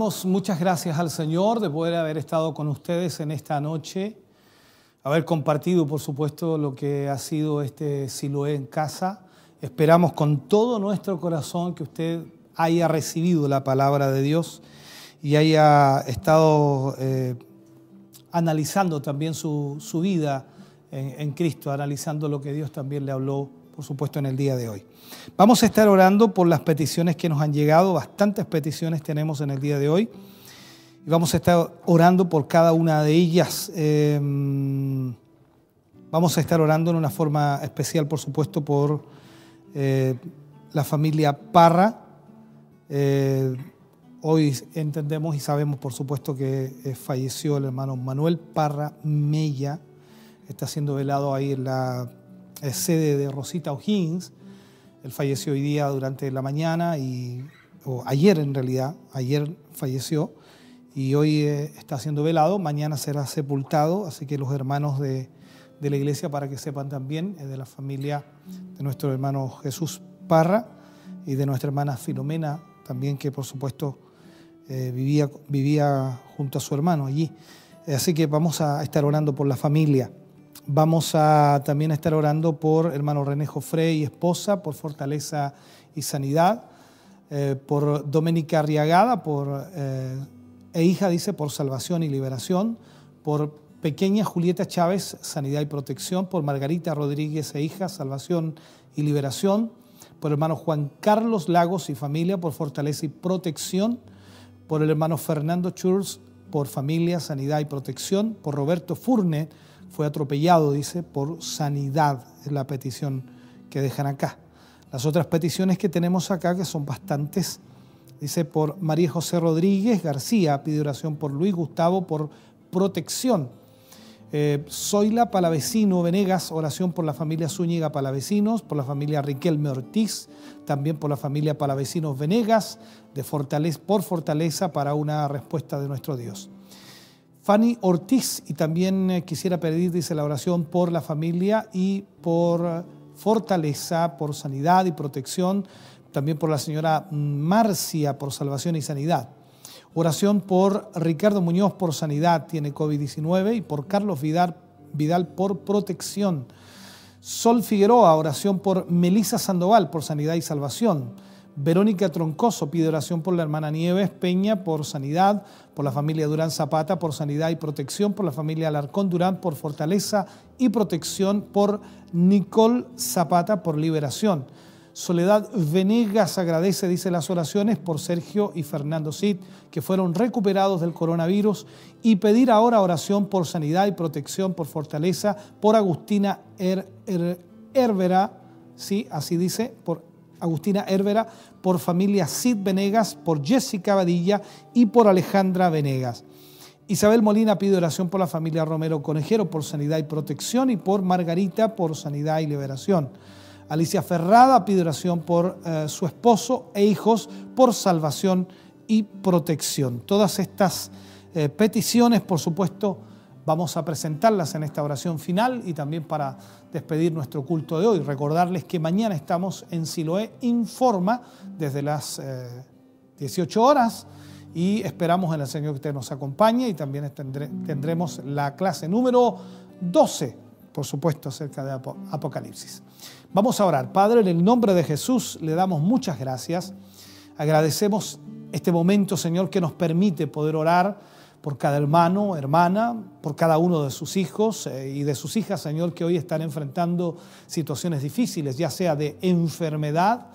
Muchas gracias al Señor de poder haber estado con ustedes en esta noche, haber compartido, por supuesto, lo que ha sido este Siloé en casa. Esperamos con todo nuestro corazón que usted haya recibido la palabra de Dios y haya estado eh, analizando también su, vida en Cristo, analizando lo que Dios también le habló, por supuesto, en el día de hoy. Vamos a estar orando por las peticiones que nos han llegado, bastantes peticiones tenemos en el día de hoy. Y vamos a estar orando por cada una de ellas. Eh, vamos a estar orando en una forma especial, por supuesto, por eh, la familia Parra. Eh, hoy entendemos y sabemos, por supuesto, que eh, falleció el hermano Manuel Parra Mella. Está siendo velado ahí en la eh, sede de Rosita O'Higgins. Él falleció hoy día durante la mañana y o ayer en realidad, ayer falleció y hoy eh, está siendo velado, mañana será sepultado, así que los hermanos de, de la iglesia, para que sepan también, eh, de la familia de nuestro hermano Jesús Parra y de nuestra hermana Filomena, también que por supuesto eh, vivía, vivía junto a su hermano allí. Así que vamos a estar orando por la familia. Vamos a también estar orando por hermano René Jofre y esposa, por fortaleza y sanidad, eh, por Doménica Arriagada, por, eh, e hija, dice, por salvación y liberación, por pequeña Julieta Chávez, sanidad y protección, por Margarita Rodríguez e hija, salvación y liberación, por hermano Juan Carlos Lagos y familia, por fortaleza y protección, por el hermano Fernando Churz, por familia, sanidad y protección, por Roberto Furne, fue atropellado, dice, por sanidad, es la petición que dejan acá. Las otras peticiones que tenemos acá, que son bastantes, dice por María José Rodríguez García, pide oración por Luis Gustavo, por protección. Eh, Palavecino Venegas, oración por la familia Zúñiga Palavecinos, por la familia Riquelme Ortiz, también por la familia Palavecinos Venegas, de fortaleza, por fortaleza para una respuesta de nuestro Dios. Fanny Ortiz, y también eh, quisiera pedir, dice la oración, por la familia y por fortaleza, por sanidad y protección, también por la señora Marcia, por salvación y sanidad. Oración por Ricardo Muñoz por sanidad, tiene COVID-19, y por Carlos Vidal, Vidal por protección. Sol Figueroa, oración por Melisa Sandoval por sanidad y salvación. Verónica Troncoso pide oración por la hermana Nieves Peña por sanidad, por la familia Durán Zapata por sanidad y protección, por la familia Alarcón Durán por fortaleza y protección, por Nicole Zapata por liberación. Soledad Venegas agradece, dice las oraciones, por Sergio y Fernando Cid, que fueron recuperados del coronavirus, y pedir ahora oración por sanidad y protección, por fortaleza, por Agustina Her- Her- Hervera, sí, así dice, por Agustina Hervera, por familia Cid Venegas, por Jessica Badilla y por Alejandra Venegas. Isabel Molina pide oración por la familia Romero Conejero por sanidad y protección y por Margarita por sanidad y liberación. Alicia Ferrada pide oración por eh, su esposo e hijos por salvación y protección. Todas estas eh, peticiones, por supuesto, vamos a presentarlas en esta oración final y también para despedir nuestro culto de hoy. Recordarles que mañana estamos en Siloé Informa desde las 18 eh, horas y esperamos en el Señor que usted nos acompañe y también tendremos la clase número 12, por supuesto, acerca de Apocalipsis. Vamos a orar. Padre, en el nombre de Jesús le damos muchas gracias. Agradecemos este momento, Señor, que nos permite poder orar por cada hermano, hermana, por cada uno de sus hijos eh, y de sus hijas, Señor, que hoy están enfrentando situaciones difíciles, ya sea de enfermedad,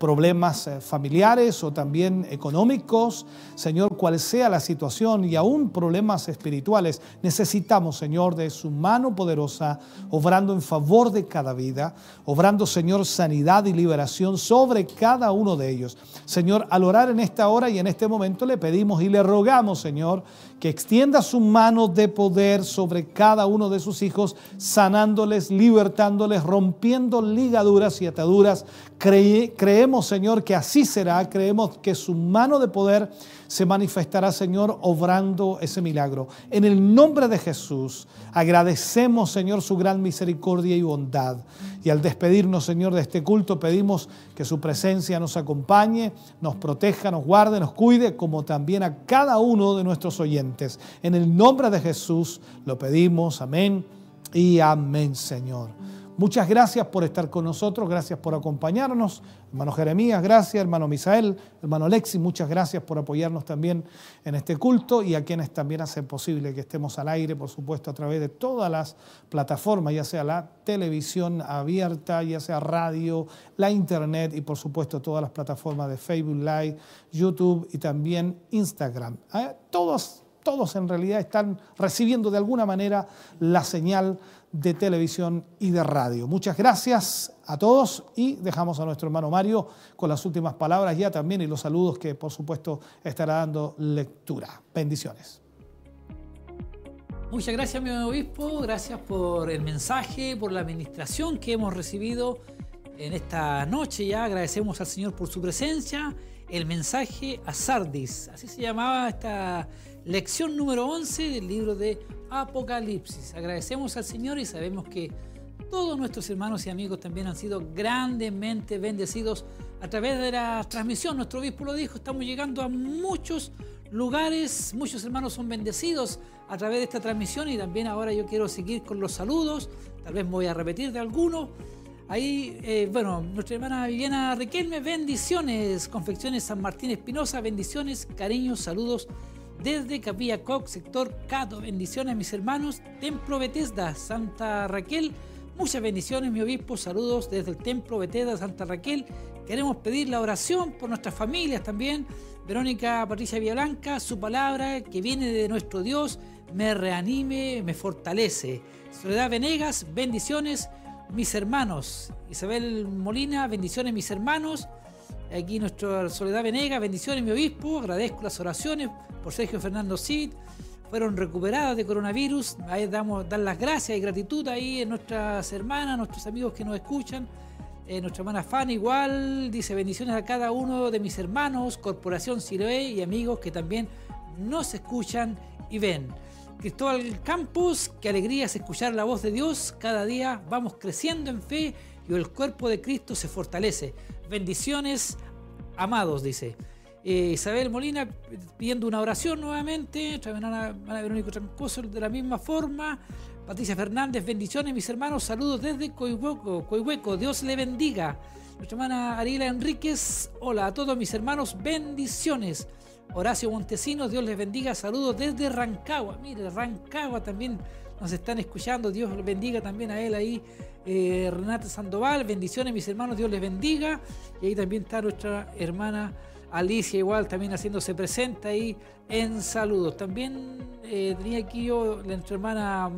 problemas eh, familiares o también económicos, Señor, cual sea la situación y aún problemas espirituales, necesitamos, Señor, de su mano poderosa, obrando en favor de cada vida, obrando, Señor, sanidad y liberación sobre cada uno de ellos. Señor, al orar en esta hora y en este momento le pedimos y le rogamos, Señor, que extienda su mano de poder sobre cada uno de sus hijos, sanándoles, libertándoles, rompiendo ligaduras y ataduras. creemos, Señor, que así será. Creemos que su mano de poder se manifestará, Señor, obrando ese milagro. En el nombre de Jesús, agradecemos, Señor, su gran misericordia y bondad. Y al despedirnos, Señor, de este culto, pedimos que su presencia nos acompañe, nos proteja, nos guarde, nos cuide, como también a cada uno de nuestros oyentes. En el nombre de Jesús lo pedimos. Amén y amén, Señor. Muchas gracias por estar con nosotros, gracias por acompañarnos. Hermano Jeremías, gracias. Hermano Misael, hermano Lexi, muchas gracias por apoyarnos también en este culto y a quienes también hacen posible que estemos al aire, por supuesto, a través de todas las plataformas, ya sea la televisión abierta, ya sea radio, la internet y por supuesto todas las plataformas de Facebook Live, YouTube y también Instagram. ¿Eh? Todos, todos en realidad están recibiendo de alguna manera la señal de televisión y de radio. Muchas gracias a todos y dejamos a nuestro hermano Mario con las últimas palabras ya también y los saludos que por supuesto estará dando lectura. Bendiciones. Muchas gracias, mi obispo. Gracias por el mensaje, por la administración que hemos recibido en esta noche ya. Agradecemos al Señor por su presencia. El mensaje a Sardis, así se llamaba esta lección número 11 del libro de Apocalipsis. Agradecemos al Señor y sabemos que todos nuestros hermanos y amigos también han sido grandemente bendecidos a través de la transmisión. Nuestro obispo lo dijo, estamos llegando a muchos lugares, muchos hermanos son bendecidos a través de esta transmisión y también ahora yo quiero seguir con los saludos, tal vez me voy a repetir de algunos. Ahí, eh, bueno, nuestra hermana Viviana Riquelme, bendiciones, Confecciones San Martín Espinosa, bendiciones, cariños, saludos desde Capilla Cox, sector Cato. Bendiciones, mis hermanos. Templo Betesda, Santa Raquel. Muchas bendiciones, mi obispo. Saludos desde el Templo Betesda, Santa Raquel. Queremos pedir la oración por nuestras familias también. Verónica Patricia Villablanca, su palabra que viene de nuestro Dios, me reanime, me fortalece. Soledad Venegas, bendiciones, mis hermanos. Isabel Molina, bendiciones, mis hermanos. Aquí nuestra Soledad Venega, bendiciones mi obispo, agradezco las oraciones por Sergio Fernando Cid, fueron recuperadas de coronavirus, ahí damos dar las gracias y gratitud ahí a nuestras hermanas, nuestros amigos que nos escuchan, eh, nuestra hermana Fanny igual, dice bendiciones a cada uno de mis hermanos, Corporación Siloé y amigos que también nos escuchan y ven. Cristóbal Campos, qué alegría es escuchar la voz de Dios, cada día vamos creciendo en fe y el cuerpo de Cristo se fortalece. Bendiciones, amados, dice. Eh, Isabel Molina pidiendo una oración nuevamente. Ana, Verónica Trancoso de la misma forma. Patricia Fernández, bendiciones, mis hermanos. Saludos desde Coihueco. Coihueco, Dios le bendiga. Nuestra hermana Ariela Enríquez, hola a todos mis hermanos, bendiciones. Horacio Montesinos, Dios les bendiga. Saludos desde Rancagua. Mire, Rancagua también nos están escuchando. Dios bendiga también a él ahí eh, Renata Sandoval, bendiciones mis hermanos, Dios les bendiga. Y ahí también está nuestra hermana Alicia igual también haciéndose presente ahí en saludos. También eh, tenía aquí yo nuestra hermana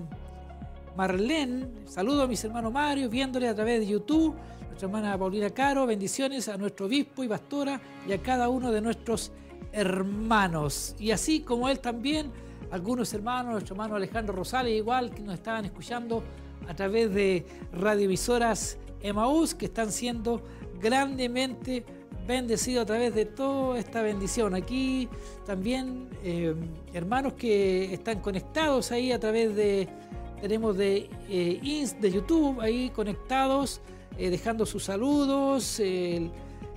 Marlene, saludo a mis hermanos Mario, viéndole a través de YouTube. nuestra hermana Paulina Caro, bendiciones a nuestro obispo y pastora y a cada uno de nuestros hermanos. Y así como él también, algunos hermanos, nuestro hermano Alejandro Rosales, igual que nos estaban escuchando a través de radioemisoras Emaús, que están siendo grandemente bendecidos a través de toda esta bendición. Aquí también eh, hermanos que están conectados ahí a través de, tenemos de, eh, de YouTube ahí conectados eh, dejando sus saludos.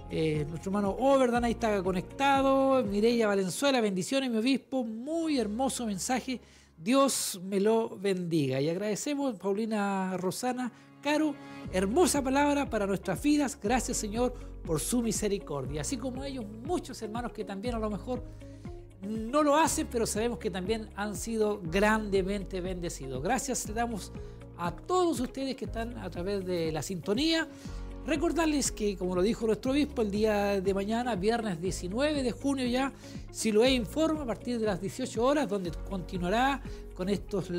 Eh, nuestro hermano Overdan ahí está conectado. Mireya Valenzuela, bendiciones, mi obispo. Muy hermoso mensaje. Dios me lo bendiga. Y agradecemos, Paulina Rosana Caro, hermosa palabra para nuestras vidas. Gracias, Señor, por su misericordia. Así como ellos, muchos hermanos que también a lo mejor no lo hacen, pero sabemos que también han sido grandemente bendecidos. Gracias le damos a todos ustedes que están a través de la sintonía. Recordarles que, como lo dijo nuestro obispo, el día de mañana, viernes 19 de junio ya, Siloé informa a partir de las 18 horas, donde continuará con, estos,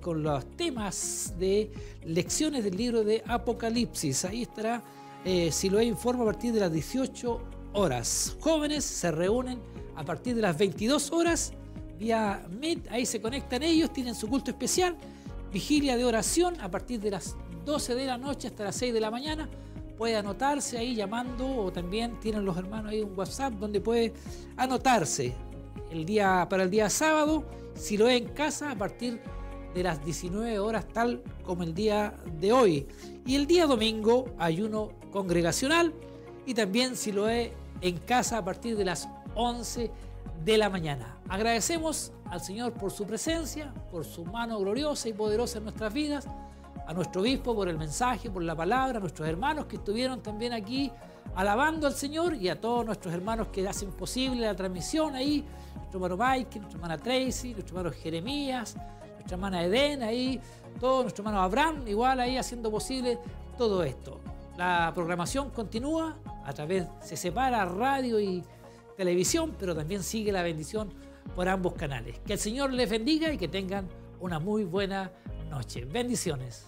con los temas de lecciones del libro de Apocalipsis. Ahí estará eh, Siloé informa a partir de las 18 horas. Jóvenes se reúnen a partir de las 22 horas vía Meet, ahí se conectan ellos, tienen su culto especial vigilia de oración a partir de las 12 de la noche hasta las 6 de la mañana. Puede anotarse ahí llamando o también tienen los hermanos ahí un WhatsApp donde puede anotarse el día, para el día sábado, si lo es en casa, a partir de las 19 horas, tal como el día de hoy. Y el día domingo, ayuno congregacional y también si lo es en casa a partir de las 11 de la mañana. Agradecemos al Señor por su presencia, por su mano gloriosa y poderosa en nuestras vidas, a nuestro obispo por el mensaje, por la palabra, a nuestros hermanos que estuvieron también aquí alabando al Señor y a todos nuestros hermanos que hacen posible la transmisión ahí, nuestro hermano Mike, nuestra hermana Tracy, nuestro hermano Jeremías, nuestra hermana Eden ahí, todo nuestro hermano Abraham igual ahí haciendo posible todo esto. La programación continúa a través, se separa radio y televisión, pero también sigue la bendición por ambos canales. Que el Señor les bendiga y que tengan una muy buena noche. Bendiciones.